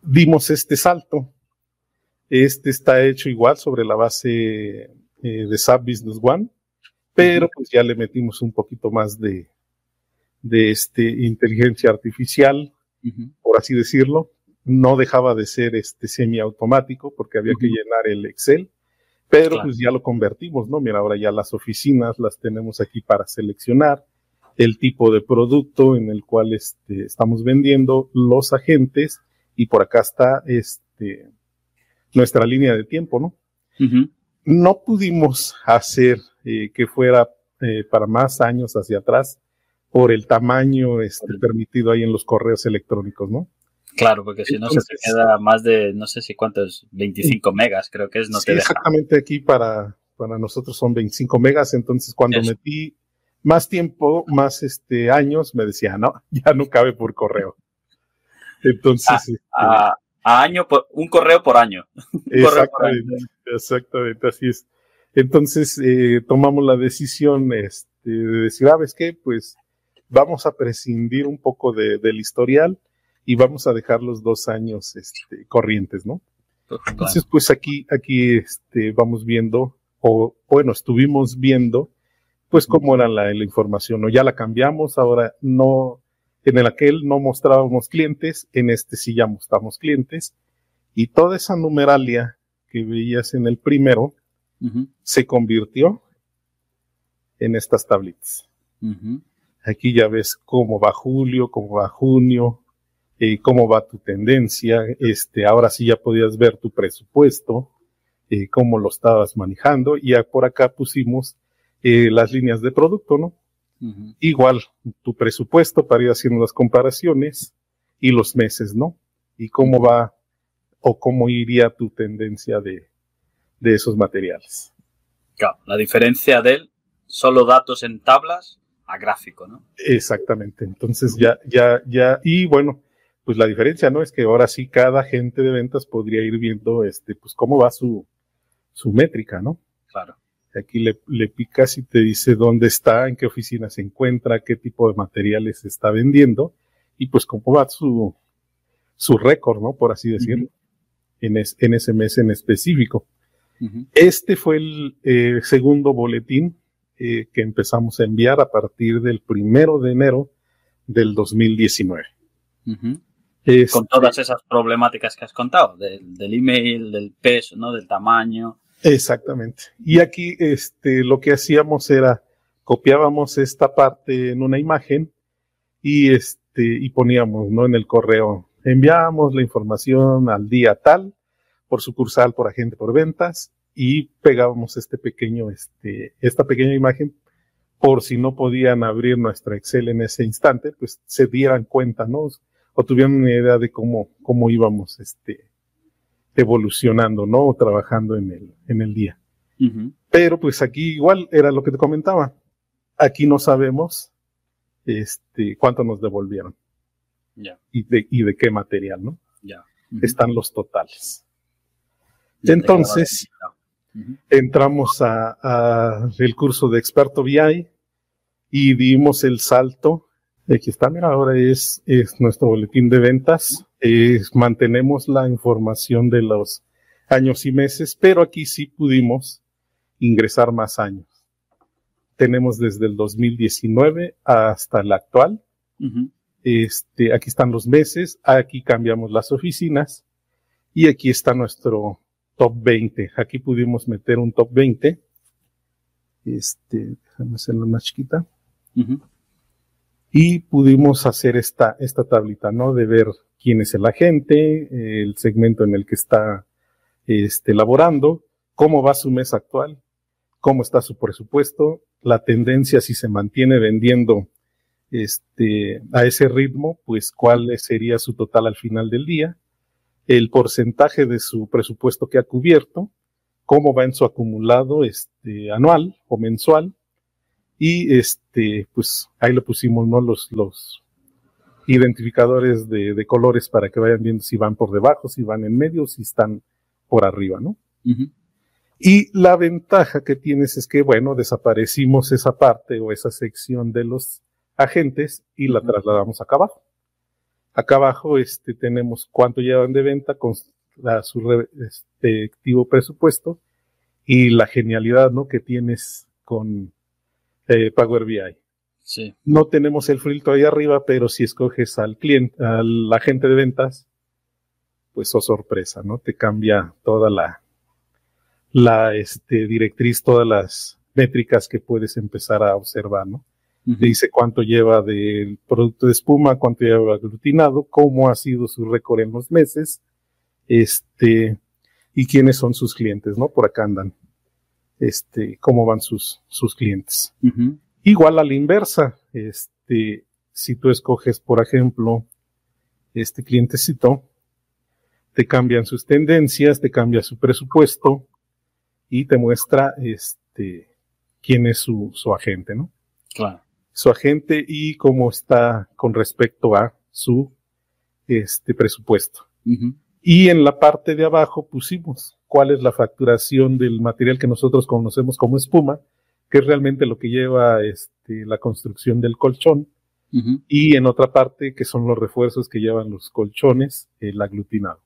Speaker 1: Dimos este salto. Este está hecho igual sobre la base eh, de SAP Business One, pero pues ya le metimos un poquito más de, de este inteligencia artificial, por así decirlo. No dejaba de ser este semiautomático porque había que llenar el Excel, pero pues ya lo convertimos, ¿no? Mira, ahora ya las oficinas las tenemos aquí para seleccionar el tipo de producto en el cual este, estamos vendiendo, los agentes, y por acá está este, nuestra línea de tiempo, ¿no? No pudimos hacer eh, que fuera eh, para más años hacia atrás por el tamaño este, permitido ahí en los correos electrónicos, ¿no?
Speaker 2: Claro, porque si no se te queda más de, no sé si cuántos, 25 megas, creo que es, no te deja.
Speaker 1: Exactamente aquí para, para nosotros son 25 megas, entonces cuando metí más tiempo, más este años, me decía, no, [LAUGHS] ya no cabe por correo. Entonces,
Speaker 2: a, este, a, año, por, [LAUGHS] un correo por año.
Speaker 1: Exactamente, exactamente, así es. Entonces, eh, tomamos la decisión este, de decir, ah, ¿ves qué? Pues vamos a prescindir un poco de, del historial y vamos a dejar los dos años este, corrientes, ¿no? Entonces, pues aquí, aquí este, vamos viendo, o bueno, estuvimos viendo pues cómo era la, información, o ya la cambiamos, ahora no, En el aquel no mostrábamos clientes, en este sí ya mostramos clientes. Y toda esa numeralia que veías en el primero se convirtió en estas tablitas. Aquí ya ves cómo va julio, cómo va junio, eh, cómo va tu tendencia. Este, ahora sí ya podías ver tu presupuesto, eh, cómo lo estabas manejando. Y ya por acá pusimos eh, las líneas de producto, ¿no? Igual tu presupuesto para ir haciendo las comparaciones y los meses, ¿no? Y cómo va o cómo iría tu tendencia de, de esos materiales.
Speaker 2: Claro, la diferencia de solo datos en tablas a gráfico, ¿no?
Speaker 1: Exactamente. Entonces ya, ya, ya, y bueno, pues la diferencia, ¿no? Es que ahora sí cada agente de ventas podría ir viendo, este, pues cómo va su, su métrica, ¿no?
Speaker 2: Claro.
Speaker 1: Aquí le, le picas y te dice dónde está, en qué oficina se encuentra, qué tipo de materiales está vendiendo y pues cómo va su, su récord, ¿no? Por así decirlo, en, en ese mes en específico. Este fue el eh, segundo boletín eh, que empezamos a enviar a partir del primero de enero del 2019.
Speaker 2: Este Con todas esas problemáticas que has contado, del, email, del peso, ¿no? Del tamaño.
Speaker 1: Exactamente. Y aquí este, lo que hacíamos era copiábamos esta parte en una imagen y este y poníamos no en el correo enviábamos la información al día tal por sucursal por agente por ventas y pegábamos este pequeño, este, esta pequeña imagen por si no podían abrir nuestra Excel en ese instante, pues se dieran cuenta, ¿no? O tuvieran una idea de cómo, cómo íbamos, este, evolucionando, ¿no? O trabajando en el, en el día. Pero pues aquí igual era lo que te comentaba. Aquí no sabemos, este, cuánto nos devolvieron.
Speaker 2: Ya.
Speaker 1: Y de, y de qué material, ¿no?
Speaker 2: Ya.
Speaker 1: Están los totales. Entonces, entramos a, el curso de experto BI y dimos el salto. Aquí está, mira, ahora es, es nuestro boletín de ventas. Mantenemos la información de los años y meses, pero aquí sí pudimos ingresar más años. Tenemos desde el 2019 hasta el actual. Este, aquí están los meses, aquí cambiamos las oficinas y aquí está nuestro top 20. Aquí pudimos meter un top 20. Este, déjame hacerlo más chiquita. Y pudimos hacer esta, esta tablita, ¿no? De ver quién es el agente, el segmento en el que está este, elaborando, cómo va su mes actual, cómo está su presupuesto, la tendencia si se mantiene vendiendo este, a ese ritmo, pues cuál sería su total al final del día el porcentaje de su presupuesto que ha cubierto, cómo va en su acumulado este, anual o mensual, y este, pues ahí le pusimos ¿no? los, los identificadores de, de, colores para que vayan viendo si van por debajo, si van en medio, si están por arriba, ¿no? Y la ventaja que tienes es que, bueno, desaparecimos esa parte o esa sección de los agentes y la trasladamos acá abajo. Acá abajo este, tenemos cuánto llevan de venta con su respectivo presupuesto y la genialidad ¿no? que tienes con eh, Power BI.
Speaker 2: Sí.
Speaker 1: No tenemos el filtro ahí arriba, pero si escoges al cliente, al agente de ventas, pues oh sorpresa, ¿no? Te cambia toda la, la este, directriz, todas las métricas que puedes empezar a observar, ¿no? dice cuánto lleva del producto de espuma, cuánto lleva aglutinado, cómo ha sido su récord en los meses, este, y quiénes son sus clientes, ¿no? Por acá andan, este, cómo van sus, sus clientes. Igual a la inversa, este, si tú escoges, por ejemplo, este clientecito, te cambian sus tendencias, te cambia su presupuesto y te muestra, este, quién es su, su agente, ¿no?
Speaker 2: Claro
Speaker 1: su agente y cómo está con respecto a su este presupuesto. Y en la parte de abajo pusimos cuál es la facturación del material que nosotros conocemos como espuma, que es realmente lo que lleva este, la construcción del colchón. Y en otra parte, que son los refuerzos que llevan los colchones, el aglutinado.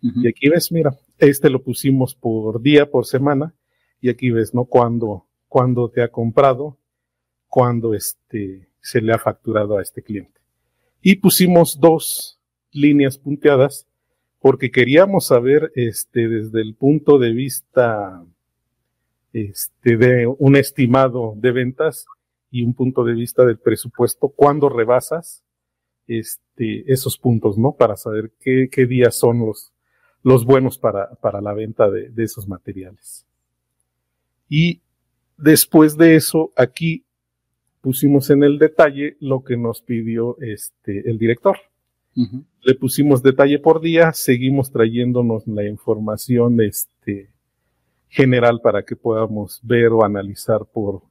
Speaker 1: Y aquí ves, mira, este lo pusimos por día, por semana, y aquí ves, ¿no? Cuando, cuando te ha comprado, cuando este, se le ha facturado a este cliente. Y pusimos dos líneas punteadas porque queríamos saber este, desde el punto de vista este, de un estimado de ventas y un punto de vista del presupuesto, cuándo rebasas este, esos puntos, ¿no? Para saber qué, días son los, buenos para, para la venta de, esos materiales. Y después de eso, aquí pusimos en el detalle lo que nos pidió el director. Le pusimos detalle por día, seguimos trayéndonos la información este, general para que podamos ver o analizar por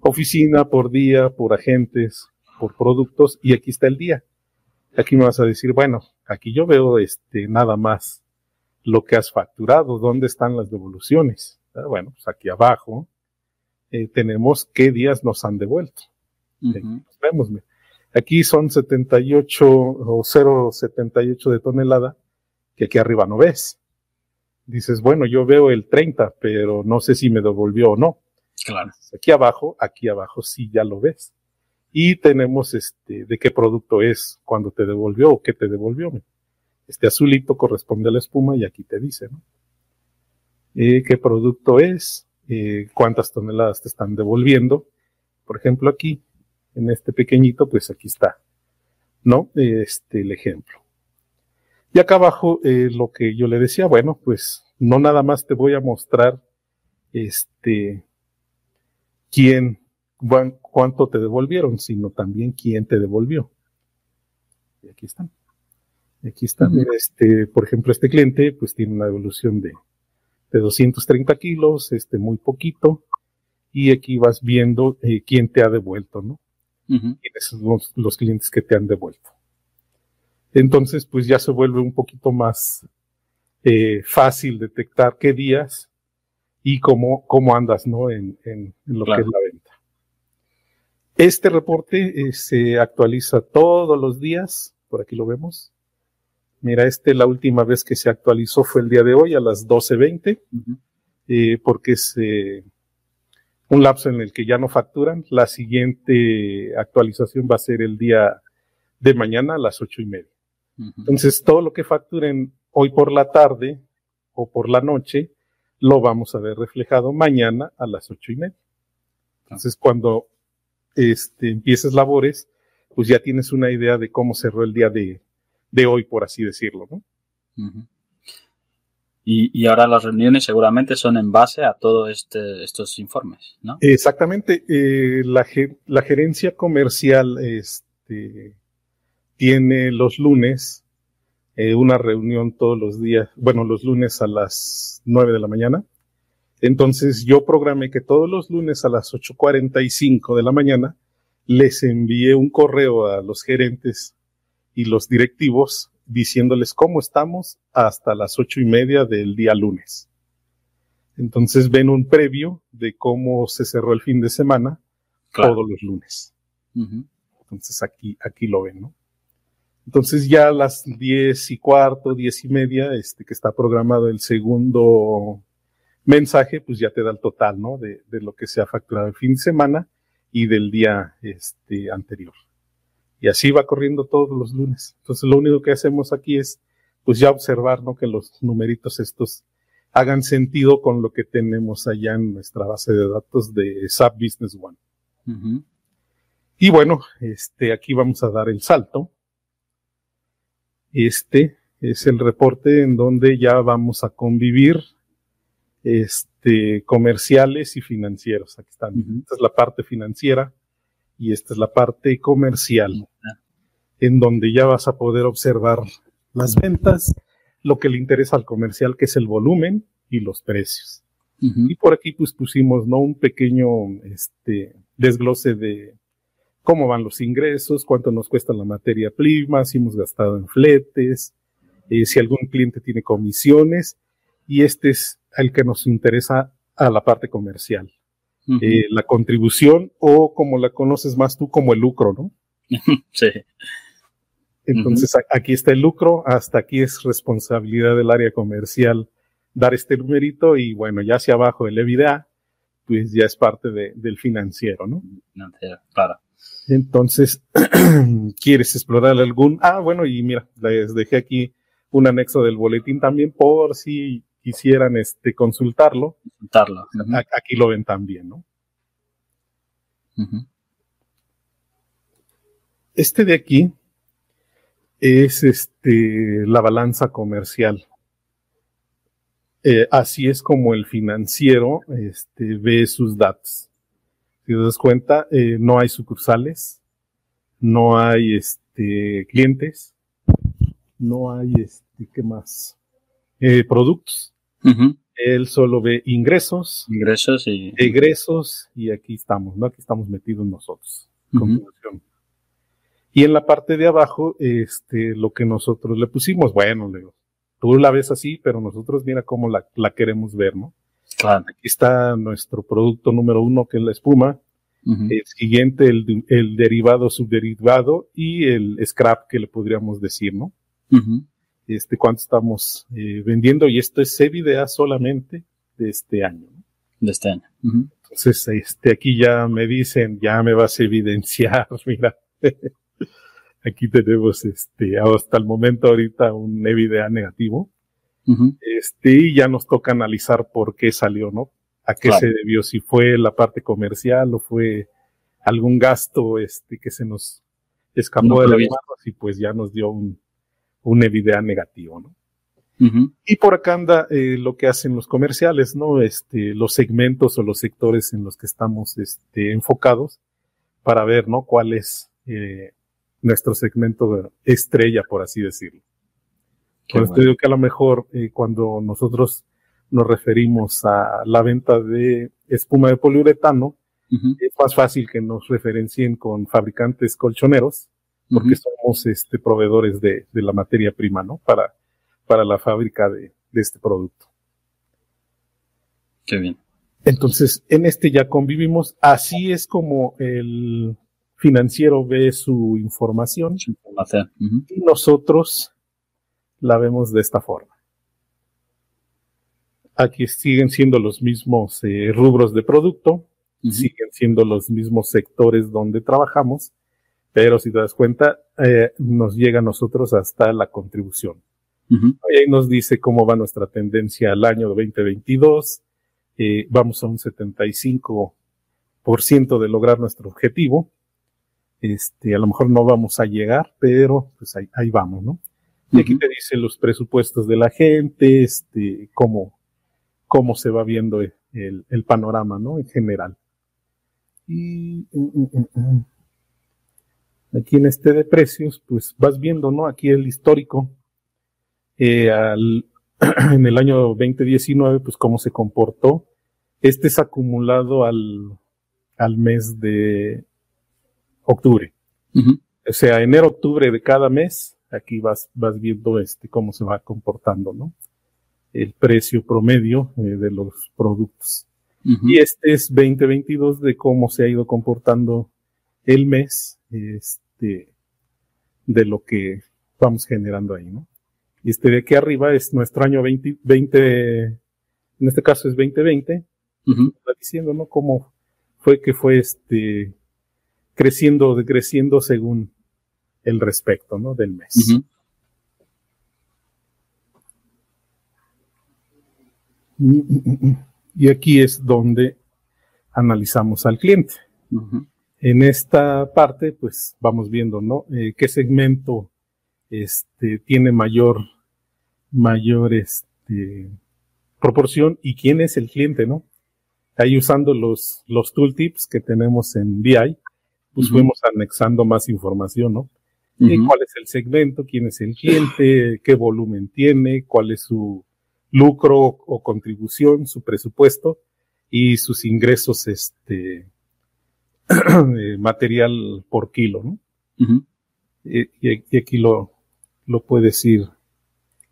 Speaker 1: oficina, por día, por agentes, por productos, y aquí está el día. Aquí me vas a decir, bueno, aquí yo veo este, nada más lo que has facturado, dónde están las devoluciones. Ah, bueno, pues aquí abajo eh, tenemos qué días nos han devuelto. vemos, aquí son 78 o 0,78 de tonelada, que aquí arriba no ves. Dices, bueno, yo veo el 30, pero no sé si me devolvió o no.
Speaker 2: Claro.
Speaker 1: Aquí abajo, aquí abajo sí ya lo ves y tenemos este, de qué producto es cuando te devolvió o qué te devolvió. Este azulito corresponde a la espuma y aquí te dice, ¿no? Eh, qué producto es, eh, cuántas toneladas te están devolviendo. Por ejemplo, aquí, en este pequeñito, pues aquí está, ¿no? Este, el ejemplo. Y acá abajo, eh, lo que yo le decía, bueno, pues no nada más te voy a mostrar, este, quién cuánto te devolvieron, sino también quién te devolvió. Y aquí están. Aquí están. este, por ejemplo, este cliente, pues tiene una devolución de, de 230 kilos, este, muy poquito. Y aquí vas viendo eh, quién te ha devuelto, ¿no? Quiénes son los, clientes que te han devuelto. Entonces, pues ya se vuelve un poquito más eh, fácil detectar qué días y cómo, cómo andas, ¿no? En, en, lo que es la venta. Este reporte eh, se actualiza todos los días, por aquí lo vemos. Mira, este la última vez que se actualizó fue el día de hoy a las 12.20, eh, porque es eh, un lapso en el que ya no facturan. La siguiente actualización va a ser el día de mañana a las ocho y media. Entonces, todo lo que facturen hoy por la tarde o por la noche, lo vamos a ver reflejado mañana a las ocho y media. Entonces, cuando este, empieces labores, pues ya tienes una idea de cómo cerró el día de, hoy, por así decirlo, ¿no?
Speaker 2: Y, ahora las reuniones seguramente son en base a todos este, estos informes, ¿no?
Speaker 1: Exactamente. Eh, la, la, gerencia comercial este, tiene los lunes eh, una reunión todos los días, bueno, los lunes a las 9 de la mañana entonces yo programé que todos los lunes a las 8.45 de la mañana les envié un correo a los gerentes y los directivos diciéndoles cómo estamos hasta las ocho y media del día lunes. Entonces ven un previo de cómo se cerró el fin de semana todos los lunes. Entonces aquí, aquí lo ven, ¿no? Entonces ya a las diez y cuarto, diez y media, este que está programado el segundo mensaje, pues ya te da el total, ¿no? De, de, lo que se ha facturado el fin de semana y del día este, anterior. Y así va corriendo todos los lunes. Entonces lo único que hacemos aquí es, pues ya observar, ¿no? Que los numeritos estos hagan sentido con lo que tenemos allá en nuestra base de datos de SAP Business One. Y bueno, este, aquí vamos a dar el salto. Este es el reporte en donde ya vamos a convivir este, comerciales y financieros. Aquí están. Esta es la parte financiera y esta es la parte comercial, en donde ya vas a poder observar las ventas, lo que le interesa al comercial, que es el volumen y los precios. Y por aquí pues pusimos, ¿no? Un pequeño, este, desglose de cómo van los ingresos, cuánto nos cuesta la materia prima, si hemos gastado en fletes, eh, si algún cliente tiene comisiones, y este es el que nos interesa a la parte comercial. Eh, la contribución o como la conoces más tú como el lucro, ¿no? [LAUGHS]
Speaker 2: sí.
Speaker 1: Entonces aquí está el lucro, hasta aquí es responsabilidad del área comercial dar este numerito y bueno, ya hacia abajo el EBITDA, pues ya es parte del financiero, ¿no?
Speaker 2: Financiero, claro.
Speaker 1: Entonces, [CLEARS THROAT] ¿quieres explorar algún? Ah, bueno, y mira, les dejé aquí un anexo del boletín también por si quisieran este, consultarlo.
Speaker 2: Consultarlo.
Speaker 1: Aquí lo ven también, ¿no? Este de aquí es este, la balanza comercial. Eh, así es como el financiero este, ve sus datos. Si te das cuenta, eh, no hay sucursales, no hay este, clientes, no hay, este, ¿qué más? Eh, productos. Él solo ve ingresos.
Speaker 2: Ingresos y.
Speaker 1: Egresos, y aquí estamos, ¿no? Aquí estamos metidos nosotros. Y en la parte de abajo, este, lo que nosotros le pusimos, bueno, Leo, tú la ves así, pero nosotros mira cómo la, la queremos ver, ¿no?
Speaker 2: Claro.
Speaker 1: Aquí está nuestro producto número uno, que es la espuma. El siguiente, el, el, derivado, subderivado y el scrap, que le podríamos decir, ¿no? Este, cuánto estamos eh, vendiendo, y esto es Evidea solamente de este año. ¿no?
Speaker 2: De este año.
Speaker 1: Entonces, este, aquí ya me dicen, ya me vas a evidenciar, [LAUGHS] mira. aquí tenemos, este, hasta el momento ahorita un Evidea negativo. Este, y ya nos toca analizar por qué salió, ¿no? A qué se debió, si fue la parte comercial o fue algún gasto, este, que se nos escapó de la manos y pues ya nos dio un, un Evidea negativo, ¿no? Y por acá anda eh, lo que hacen los comerciales, ¿no? Este, los segmentos o los sectores en los que estamos este, enfocados para ver, ¿no? Cuál es eh, nuestro segmento estrella, por así decirlo. Por esto digo que a lo mejor eh, cuando nosotros nos referimos a la venta de espuma de poliuretano, es más fácil que nos referencien con fabricantes colchoneros, porque somos este, proveedores de, de, la materia prima, ¿no? Para, para la fábrica de, de este producto.
Speaker 2: Qué bien.
Speaker 1: Entonces, en este ya convivimos. Así es como el financiero ve su información.
Speaker 2: Su información.
Speaker 1: Y nosotros la vemos de esta forma. Aquí siguen siendo los mismos eh, rubros de producto, siguen siendo los mismos sectores donde trabajamos, pero si te das cuenta, eh, nos llega a nosotros hasta la contribución. Ahí nos dice cómo va nuestra tendencia al año 2022. Eh, vamos a un 75% de lograr nuestro objetivo. Este, a lo mejor no vamos a llegar, pero pues ahí, ahí vamos, ¿no? Y aquí te dice los presupuestos de la gente, este, cómo, cómo se va viendo el, el panorama, ¿no? En general. Y mm, mm, mm, aquí en este de precios, pues vas viendo, ¿no? Aquí el histórico. Eh, al, [CLEARS THROAT] en el año 2019, pues cómo se comportó. Este es acumulado al, al mes de octubre. O sea, enero, octubre de cada mes, aquí vas, vas viendo este, cómo se va comportando, ¿no? El precio promedio eh, de los productos. Y este es 2022 de cómo se ha ido comportando el mes, este, de lo que vamos generando ahí, ¿no? Y este de aquí arriba es nuestro año 20, 20 en este caso es 2020, está diciendo, ¿no? Cómo fue que fue este, creciendo, decreciendo según el respecto, ¿no? Del mes. y, aquí es donde analizamos al cliente. En esta parte, pues vamos viendo, ¿no? Eh, qué segmento este, tiene mayor, mayor este, proporción y quién es el cliente, ¿no? Ahí usando los, los tooltips que tenemos en BI, pues fuimos anexando más información, ¿no? ¿Cuál es el segmento? ¿Quién es el cliente? ¿Qué volumen tiene? ¿Cuál es su lucro o contribución? ¿Su presupuesto? Y sus ingresos, este, [CLEARS THROAT] material por kilo, ¿no? y, aquí lo, lo puedes ir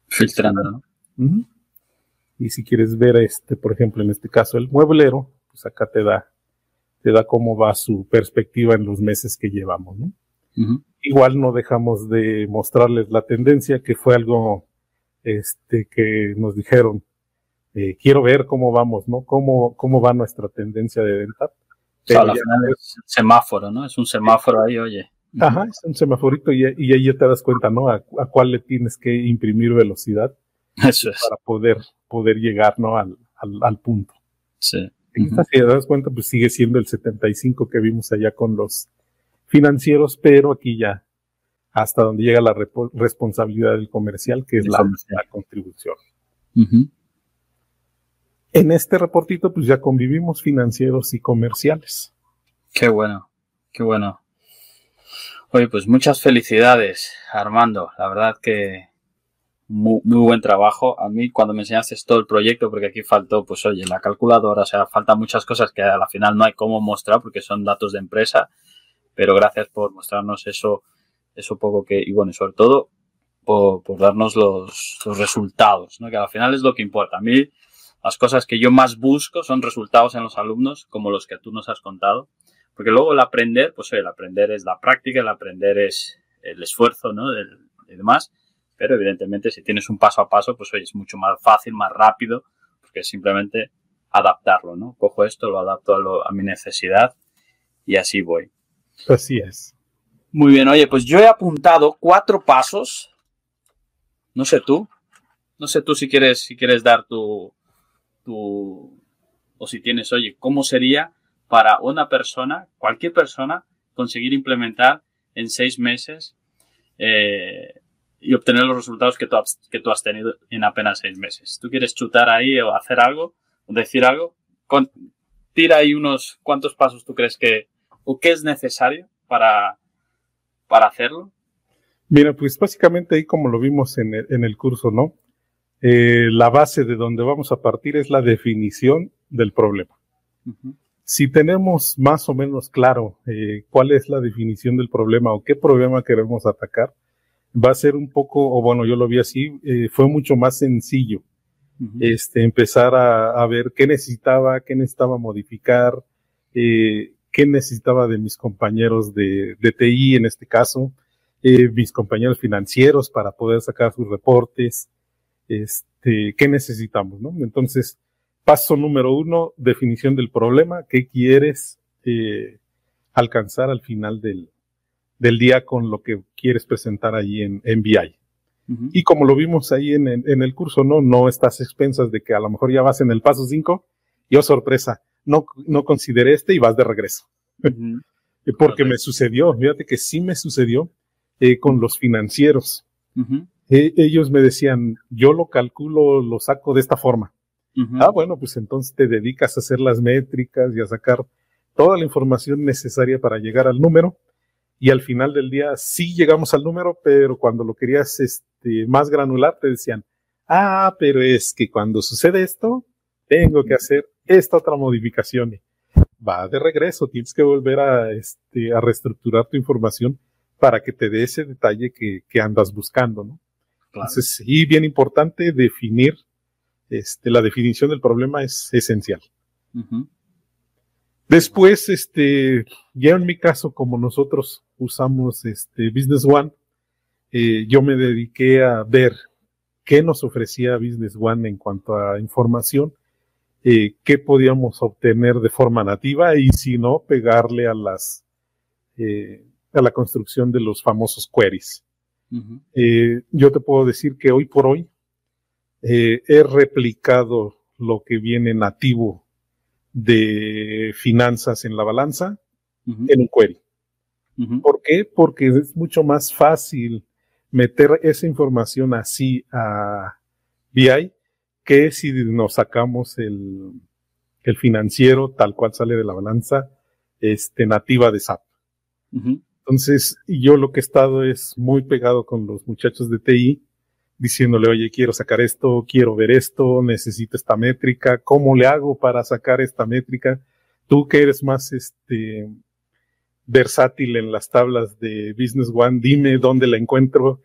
Speaker 2: filtrando, ¿no?
Speaker 1: Y si quieres ver este, por ejemplo, en este caso el mueblero, pues acá te da te da cómo va su perspectiva en los meses que llevamos, ¿no? Igual no dejamos de mostrarles la tendencia, que fue algo este, que nos dijeron, eh, quiero ver cómo vamos, ¿no? Cómo, cómo va nuestra tendencia de venta.
Speaker 2: Al final es semáforo, ¿no? Es un semáforo ahí, oye.
Speaker 1: Ajá, es un semáforito y, ahí ya te das cuenta, ¿no? A, cuál le tienes que imprimir velocidad. [LAUGHS]
Speaker 2: Eso es.
Speaker 1: Para poder, poder llegar, ¿no? Al, al, punto.
Speaker 2: Sí.
Speaker 1: En esta, si te das cuenta, pues sigue siendo el 75 que vimos allá con los financieros, pero aquí ya hasta donde llega la responsabilidad del comercial, que es la, contribución. En este reportito, pues ya convivimos financieros y comerciales.
Speaker 2: Qué bueno, qué bueno. Oye, pues muchas felicidades, Armando. La verdad que muy, buen trabajo. A mí cuando me enseñaste todo el proyecto, porque aquí faltó, pues oye, la calculadora, o sea, faltan muchas cosas que a la final no hay cómo mostrar porque son datos de empresa, pero gracias por mostrarnos eso, eso poco que, y bueno, y sobre todo por, darnos los, los, resultados, ¿no? que al final es lo que importa. A mí las cosas que yo más busco son resultados en los alumnos, como los que tú nos has contado, porque luego el aprender, pues oye, el aprender es la práctica, el aprender es el esfuerzo, ¿no? y demás, pero evidentemente si tienes un paso a paso, pues oye, es mucho más fácil, más rápido, porque simplemente adaptarlo, ¿no? Cojo esto, lo adapto a, a mi necesidad y así voy.
Speaker 1: Así es.
Speaker 2: Muy bien, oye, pues yo he apuntado cuatro pasos. No sé tú. No sé tú si quieres, si quieres dar tu, o si tienes, oye, ¿cómo sería para una persona, cualquier persona, conseguir implementar en seis meses eh, y obtener los resultados que tú, has, que tú has tenido en apenas seis meses. ¿Tú quieres chutar ahí o hacer algo o decir algo? tira ahí unos cuantos pasos tú crees que o qué es necesario para, para hacerlo.
Speaker 1: Mira, pues básicamente ahí como lo vimos en el, en el curso, ¿no? Eh, la base de donde vamos a partir es la definición del problema. Si tenemos más o menos claro eh, cuál es la definición del problema o qué problema queremos atacar, va a ser un poco, o bueno, yo lo vi así, eh, fue mucho más sencillo este, empezar a, ver qué necesitaba, qué necesitaba modificar, eh, qué necesitaba de mis compañeros de, de TI en este caso, eh, mis compañeros financieros para poder sacar sus reportes, este, qué necesitamos, ¿no? Entonces, paso número uno, definición del problema, qué quieres alcanzar al final del, del día con lo que quieres presentar ahí en, en BI. Y como lo vimos ahí en, en, el curso, no, no estás expensas de que a lo mejor ya vas en el paso 5 y oh sorpresa, no, no consideré este y vas de regreso. [LAUGHS] Porque me sucedió, fíjate que sí me sucedió eh, con los financieros. Eh, ellos me decían, yo lo calculo, lo saco de esta forma. Ah, bueno, pues entonces te dedicas a hacer las métricas y a sacar toda la información necesaria para llegar al número y al final del día sí llegamos al número, pero cuando lo querías este, más granular te decían, ah, pero es que cuando sucede esto, tengo que hacer esta otra modificación. Va de regreso, tienes que volver a, este, a reestructurar tu información para que te dé ese detalle que, que andas buscando, ¿no? Entonces, sí, bien importante definir, este, la definición del problema es esencial. Después, este, ya en mi caso, como nosotros usamos este Business One, eh, yo me dediqué a ver qué nos ofrecía Business One en cuanto a información, eh, qué podíamos obtener de forma nativa y si no, pegarle a las, eh, a la construcción de los famosos queries. Yo te puedo decir que hoy por hoy he replicado lo que viene nativo de finanzas en la balanza en un query. ¿Por qué? Porque es mucho más fácil meter esa información así a BI que si nos sacamos el, el financiero tal cual sale de la balanza este, nativa de SAP. Entonces, yo lo que he estado es muy pegado con los muchachos de TI diciéndole, oye, quiero sacar esto, quiero ver esto, necesito esta métrica, ¿cómo le hago para sacar esta métrica? Tú que eres más este versátil en las tablas de Business One, dime dónde la encuentro.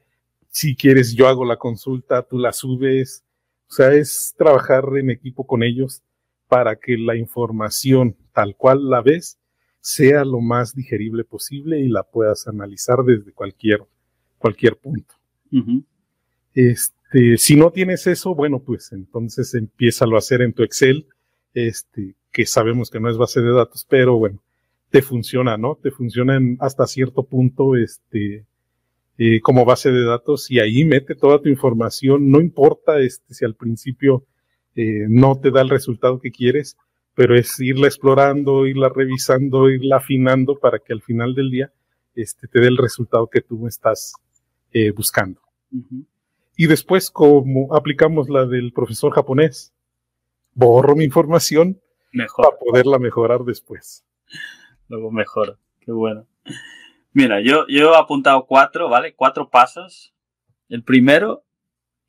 Speaker 1: Si quieres, yo hago la consulta, tú la subes. O sea, es trabajar en equipo con ellos para que la información tal cual la ves sea lo más digerible posible y la puedas analizar desde cualquier, cualquier punto. Este, si no tienes eso, bueno, pues entonces empieza a hacer en tu Excel, este, que sabemos que no es base de datos, pero bueno, te funciona, ¿no? Te funciona hasta cierto punto, este, eh, como base de datos y ahí mete toda tu información, no importa este, si al principio eh, no te da el resultado que quieres, pero es irla explorando, irla revisando, irla afinando para que al final del día este, te dé el resultado que tú estás eh, buscando. Y después, como aplicamos la del profesor japonés, borro mi información para poderla mejorar después.
Speaker 2: Luego mejor, qué bueno. Mira, yo, yo he apuntado cuatro, ¿vale? Cuatro pasos. El primero,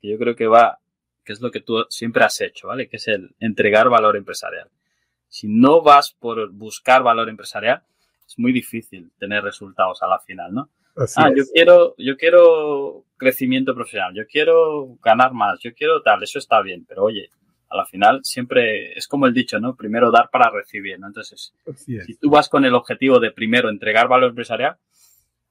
Speaker 2: que yo creo que va, que es lo que tú siempre has hecho, ¿vale? Que es el entregar valor empresarial. Si no vas por buscar valor empresarial, es muy difícil tener resultados a la final, ¿no? ah, yo quiero, yo quiero crecimiento profesional, yo quiero ganar más, yo quiero tal, eso está bien, pero oye, a la final siempre es como el dicho, ¿no? Primero dar para recibir, ¿no? Entonces, si tú vas con el objetivo de primero entregar valor empresarial,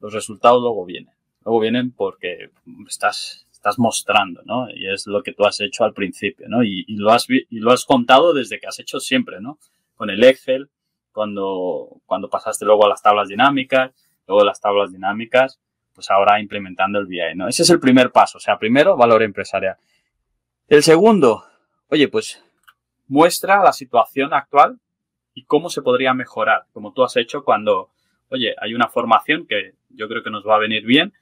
Speaker 2: los resultados luego vienen. Luego vienen porque estás, estás mostrando, ¿no? Y es lo que tú has hecho al principio, ¿no? Y, lo, has, y lo has contado desde que has hecho siempre, ¿no? Con el Excel, cuando, cuando pasaste luego a las tablas dinámicas, luego las tablas dinámicas, pues ahora implementando el BI, ¿no? Ese es el primer paso, o sea, primero, valor empresarial. El segundo, oye, pues muestra la situación actual y cómo se podría mejorar, como tú has hecho cuando, oye, hay una formación que yo creo que nos va a venir bien,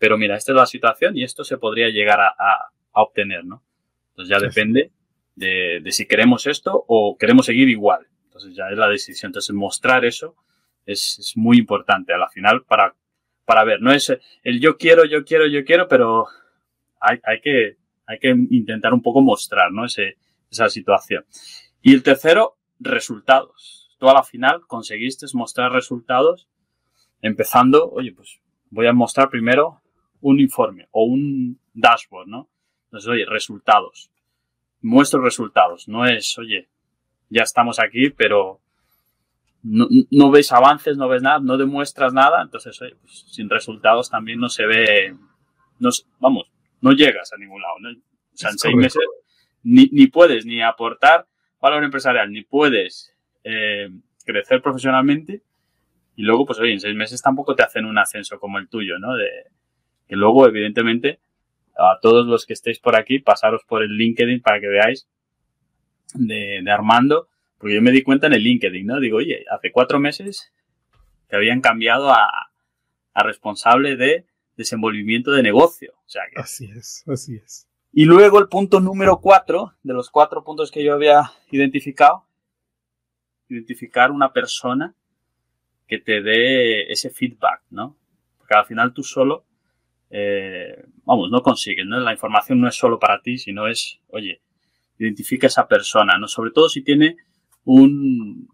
Speaker 2: pero mira, esta es la situación y esto se podría llegar a, obtener, ¿no? Entonces ya depende de, de, si queremos esto o queremos seguir igual. Entonces ya es la decisión. Entonces mostrar eso es, muy importante a la final para, para ver. No es el yo quiero, yo quiero, yo quiero, pero hay, hay, que, hay que intentar un poco mostrar ¿no? Ese, esa situación. Y el tercero, resultados. Tú a la final conseguiste mostrar resultados empezando, oye, pues voy a mostrar primero un informe o un dashboard, ¿no? Entonces, oye, resultados. Muestro resultados. No es, oye, ya estamos aquí, pero no, no, ves avances, no ves nada, no demuestras nada, entonces pues, sin resultados también no se ve, no, vamos, no llegas a ningún lado. ¿no? O sea, en seis meses ni, ni, puedes ni aportar valor empresarial, ni puedes eh, crecer profesionalmente y luego, pues oye, en seis meses tampoco te hacen un ascenso como el tuyo, ¿no? De, que luego, evidentemente, a todos los que estéis por aquí, pasaros por el LinkedIn para que veáis de, de Armando porque yo me di cuenta en el LinkedIn, ¿no? Digo, oye, hace cuatro meses te habían cambiado a, responsable de desenvolvimiento de negocio. O sea
Speaker 1: así es, así es.
Speaker 2: Y luego el punto número cuatro, de los cuatro puntos que yo había identificado, identificar una persona que te dé ese feedback, ¿no? Porque al final tú solo, eh, vamos, no consigues, ¿no? La información no es solo para ti, sino es, oye, identifica esa persona, ¿no? Sobre todo si tiene un,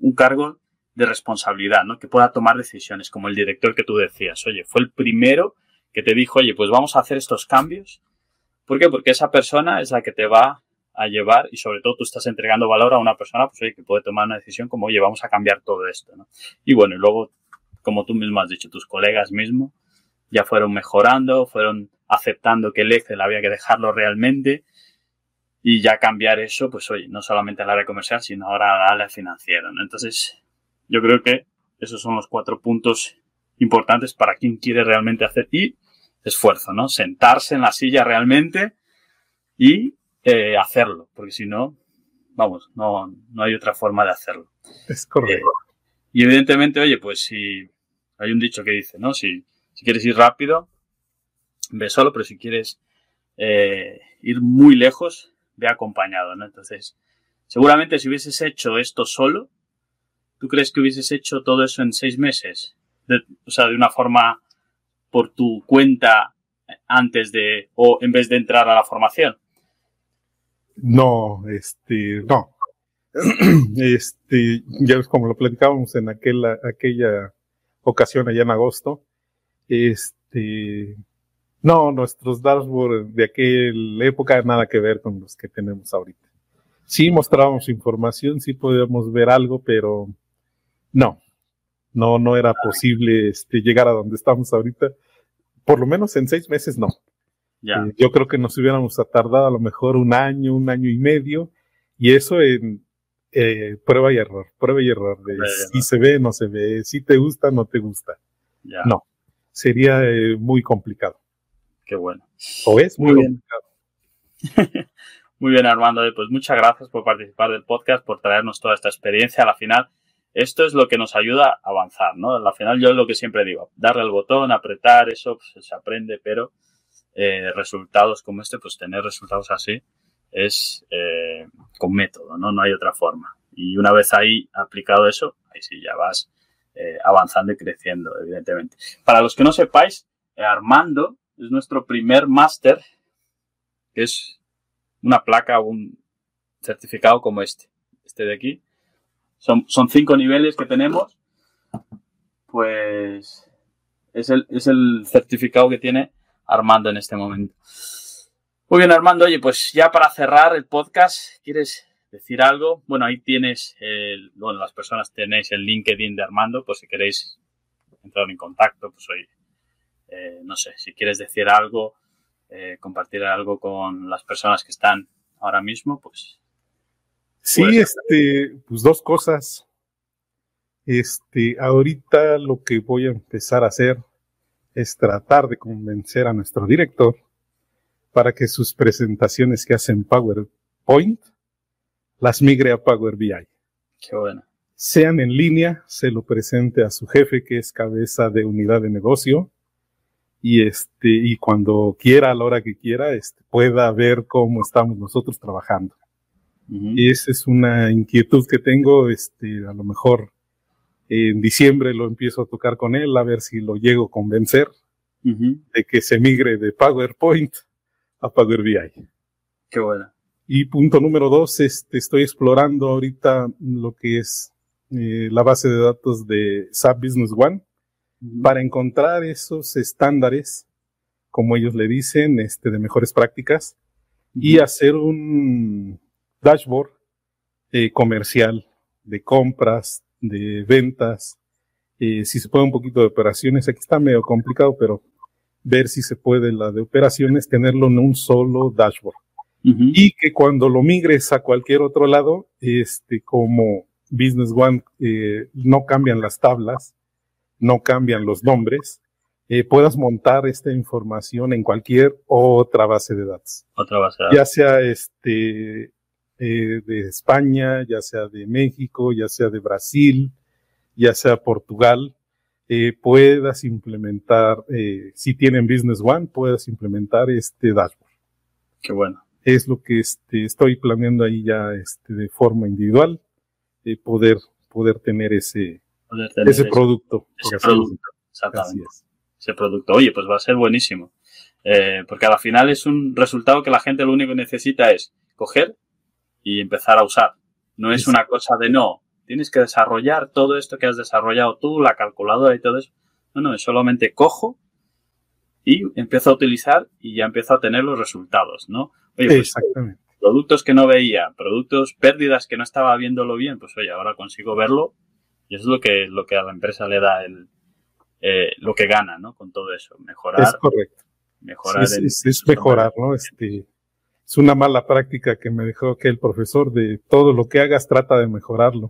Speaker 2: un cargo de responsabilidad, ¿no? Que pueda tomar decisiones, como el director que tú decías. Oye, fue el primero que te dijo, oye, pues vamos a hacer estos cambios. ¿Por qué? Porque esa persona es la que te va a llevar y sobre todo tú estás entregando valor a una persona, pues oye, que puede tomar una decisión como, oye, vamos a cambiar todo esto, ¿no? Y bueno, y luego, como tú mismo has dicho, tus colegas mismo ya fueron mejorando, fueron aceptando que el Excel había que dejarlo realmente y ya cambiar eso, pues oye, no solamente al área comercial, sino ahora al área financiera. ¿no? Entonces, yo creo que esos son los cuatro puntos importantes para quien quiere realmente hacer y esfuerzo, ¿no? Sentarse en la silla realmente y eh, hacerlo, porque si no, vamos, no, no hay otra forma de hacerlo.
Speaker 1: Es correcto.
Speaker 2: Eh, y evidentemente, oye, pues si hay un dicho que dice, ¿no? Si, si quieres ir rápido, ve solo, pero si quieres eh, ir muy lejos, ve acompañado, ¿no? Entonces, seguramente si hubieses hecho esto solo, ¿tú crees que hubieses hecho todo eso en seis meses? o sea, de una forma por tu cuenta antes de, o en vez de entrar a la formación.
Speaker 1: No, este, no. [CLEARS THROAT] Este, ya ves como lo platicábamos en aquella, aquella ocasión allá en agosto. Este, no, nuestros dashboards de aquella época nada que ver con los que tenemos ahorita. Sí mostrábamos información, sí podíamos ver algo, pero no, no, no era posible este, llegar a donde estamos ahorita. Por lo menos en seis meses no. Ya. Eh, yo creo que nos hubiéramos tardado a lo mejor un año, un año y medio, y eso en, eh, prueba y error, prueba y error, de si se ve, no se ve, si te gusta, no te gusta. No, sería eh, muy complicado.
Speaker 2: Qué bueno.
Speaker 1: O es muy, complicado. [LAUGHS]
Speaker 2: muy bien, Armando. Pues muchas gracias por participar del podcast, por traernos toda esta experiencia. A la final, esto es lo que nos ayuda a avanzar, ¿no? A la final, yo es lo que siempre digo, darle al botón, apretar, eso pues, se aprende, pero eh, resultados como este, pues tener resultados así es eh, con método, ¿no? No hay otra forma. Y una vez ahí aplicado eso, ahí sí ya vas eh, avanzando y creciendo, evidentemente. Para los que no sepáis, Armando es nuestro primer máster, que es una placa un certificado como este, este de aquí. Son, son cinco niveles que tenemos. Pues es el, es el certificado que tiene Armando en este momento. Muy bien, Armando. Oye, pues ya para cerrar el podcast, ¿quieres decir algo? Bueno, ahí tienes, el, bueno, las personas tenéis el LinkedIn de Armando, pues si queréis entrar en contacto, pues oye, eh, no sé, si quieres decir algo, eh, compartir algo con las personas que están ahora mismo, pues.
Speaker 1: Sí, este, pues dos cosas. Este, ahorita lo que voy a empezar a hacer es tratar de convencer a nuestro director para que sus presentaciones que hacen PowerPoint las migre a Power BI.
Speaker 2: Qué bueno.
Speaker 1: Sean en línea, se lo presente a su jefe, que es cabeza de unidad de negocio, y este, y cuando quiera, a la hora que quiera, este, pueda ver cómo estamos nosotros trabajando. Y esa es una inquietud que tengo, este, a lo mejor en diciembre lo empiezo a tocar con él, a ver si lo llego a convencer de que se migre de PowerPoint a Power BI.
Speaker 2: Qué bueno.
Speaker 1: Y punto número dos, este, estoy explorando ahorita lo que es eh, la base de datos de SAP Business One para encontrar esos estándares, como ellos le dicen, este, de mejores prácticas y hacer un dashboard eh, comercial de compras, de ventas, eh, si se puede un poquito de operaciones, aquí está medio complicado, pero ver si se puede la de operaciones, tenerlo en un solo dashboard. Y que cuando lo migres a cualquier otro lado, este, como Business One, eh, no cambian las tablas, no cambian los nombres, eh, puedas montar esta información en cualquier otra base de datos.
Speaker 2: Otra base de datos.
Speaker 1: Ya sea este, eh, de España, ya sea de México, ya sea de Brasil, ya sea Portugal, eh, puedas implementar, eh, si tienen Business One, puedas implementar este dashboard.
Speaker 2: Qué bueno.
Speaker 1: Es lo que este, estoy planeando ahí ya este, de forma individual, poder, poder tener ese, ese, producto.
Speaker 2: Ese producto, exactamente. Ese producto. Oye, pues va a ser buenísimo. porque al final es un resultado que la gente lo único que necesita es coger y empezar a usar. No es una cosa de no, tienes que desarrollar todo esto que has desarrollado tú, la calculadora y todo eso. No, no, es solamente cojo y empiezo a utilizar y ya empiezo a tener los resultados, ¿no?
Speaker 1: Oye, pues, Exactamente.
Speaker 2: Productos que no veía, productos, pérdidas que no estaba viéndolo bien, pues oye, ahora consigo verlo y eso es lo que, lo que a la empresa le da el, eh, lo que gana, ¿no? Con todo eso, mejorar.
Speaker 1: Es correcto.
Speaker 2: Mejorar.
Speaker 1: es, es mejorar, ¿no? Este, es una mala práctica que me dejó que el profesor de todo lo que hagas trata de mejorarlo.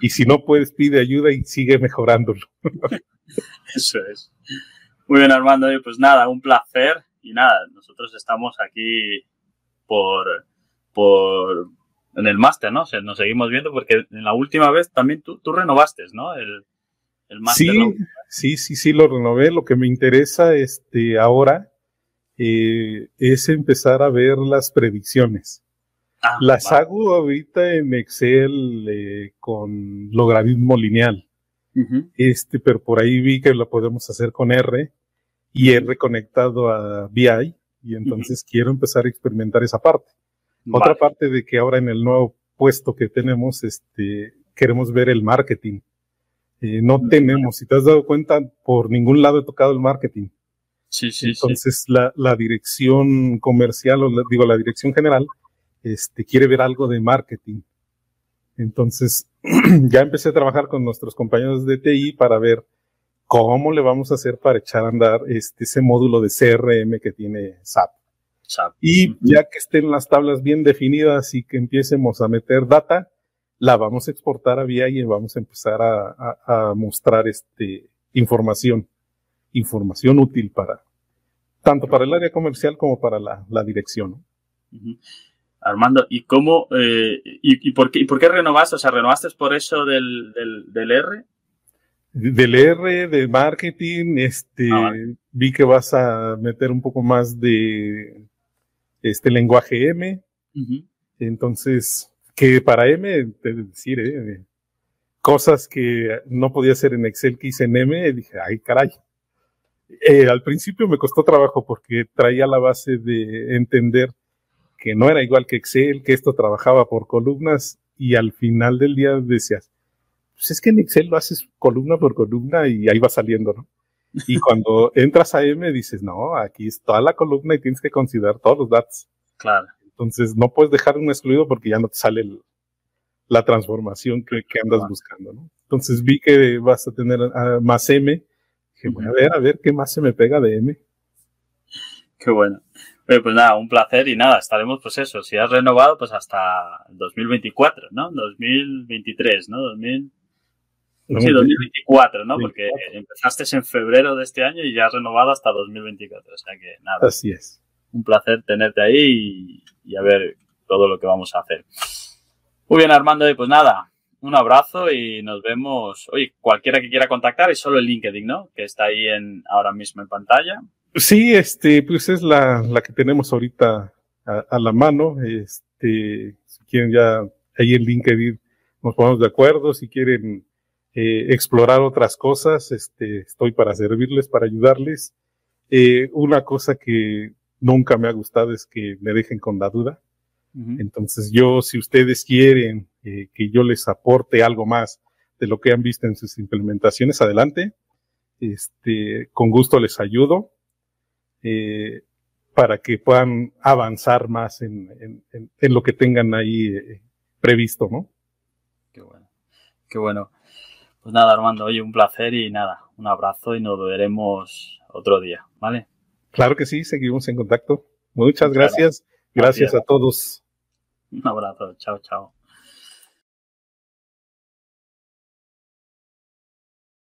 Speaker 1: Y si no puedes, pide ayuda y sigue mejorándolo. [LAUGHS]
Speaker 2: Eso es. Muy bien, Armando. Pues nada, un placer. Y nada, nosotros estamos aquí por, por en el máster, ¿no? O sea, nos seguimos viendo porque en la última vez también tú, tú renovaste, ¿no? El, el máster.
Speaker 1: Sí, sí, sí, sí, lo renové. Lo que me interesa este, ahora eh, es empezar a ver las predicciones. Ah, las hago ahorita en Excel eh, con logaritmo lineal. Este, pero por ahí vi que lo podemos hacer con R y R conectado a BI y entonces quiero empezar a experimentar esa parte. Otra parte de que ahora en el nuevo puesto que tenemos, este, queremos ver el marketing. Eh, no tenemos, si te has dado cuenta, por ningún lado he tocado el marketing.
Speaker 2: Sí, sí,
Speaker 1: Entonces La, la dirección comercial, o digo, la dirección general, este, quiere ver algo de marketing. Entonces, [CLEARS THROAT] ya empecé a trabajar con nuestros compañeros de TI para ver cómo le vamos a hacer para echar a andar este, ese módulo de CRM que tiene SAP.
Speaker 2: SAP.
Speaker 1: Y ya que estén las tablas bien definidas y que empiecemos a meter data, la vamos a exportar a VI y vamos a empezar a, mostrar este, información, información útil para, tanto para el área comercial como para la, dirección.
Speaker 2: Armando, ¿y cómo, eh, y, por qué, y por qué renovaste? O sea, ¿renovaste por eso del, del, R?
Speaker 1: Del R, de marketing, este, ah, vi que vas a meter un poco más de este lenguaje M. Entonces, que para M, decir, eh, cosas que no podía hacer en Excel que hice en M, dije, ay, caray. Eh, al principio me costó trabajo porque traía la base de entender que no era igual que Excel, que esto trabajaba por columnas y al final del día decías, pues es que en Excel lo haces columna por columna y ahí va saliendo, ¿no? Y [LAUGHS] cuando entras a M dices, no, aquí es toda la columna y tienes que considerar todos los datos.
Speaker 2: Claro.
Speaker 1: Entonces no puedes dejar un excluido porque ya no te sale la transformación que, andas buscando, ¿no? Entonces vi que vas a tener más M. Dije, voy a ver, a ver qué más se me pega de M.
Speaker 2: Qué bueno pues nada, un placer y nada, estaremos pues eso, si has renovado pues hasta 2024, ¿no? 2023, ¿no? 2000... Sí, 2024, ¿no? Porque empezaste en febrero de este año y ya has renovado hasta 2024, o sea que nada.
Speaker 1: Así es.
Speaker 2: Un placer tenerte ahí y, a ver todo lo que vamos a hacer. Muy bien, Armando, y pues nada, un abrazo y nos vemos. Oye, cualquiera que quiera contactar es solo el LinkedIn, ¿no? Que está ahí en, ahora mismo en pantalla.
Speaker 1: Sí, este, pues es la, la que tenemos ahorita a, la mano. Este, si quieren ya ahí en LinkedIn nos ponemos de acuerdo, si quieren eh, explorar otras cosas, este, estoy para servirles, para ayudarles. Eh, una cosa que nunca me ha gustado es que me dejen con la duda. Entonces yo, si ustedes quieren eh, que yo les aporte algo más de lo que han visto en sus implementaciones, adelante. Este, con gusto les ayudo eh, para que puedan avanzar más en, lo que tengan ahí eh, previsto, ¿no?
Speaker 2: Qué bueno, qué bueno. Pues nada, Armando, oye, un placer y nada, un abrazo y nos veremos otro día, ¿vale?
Speaker 1: Claro que sí, seguimos en contacto. Muchas gracias. Gracias, gracias a todos.
Speaker 2: Un abrazo, chao, chao.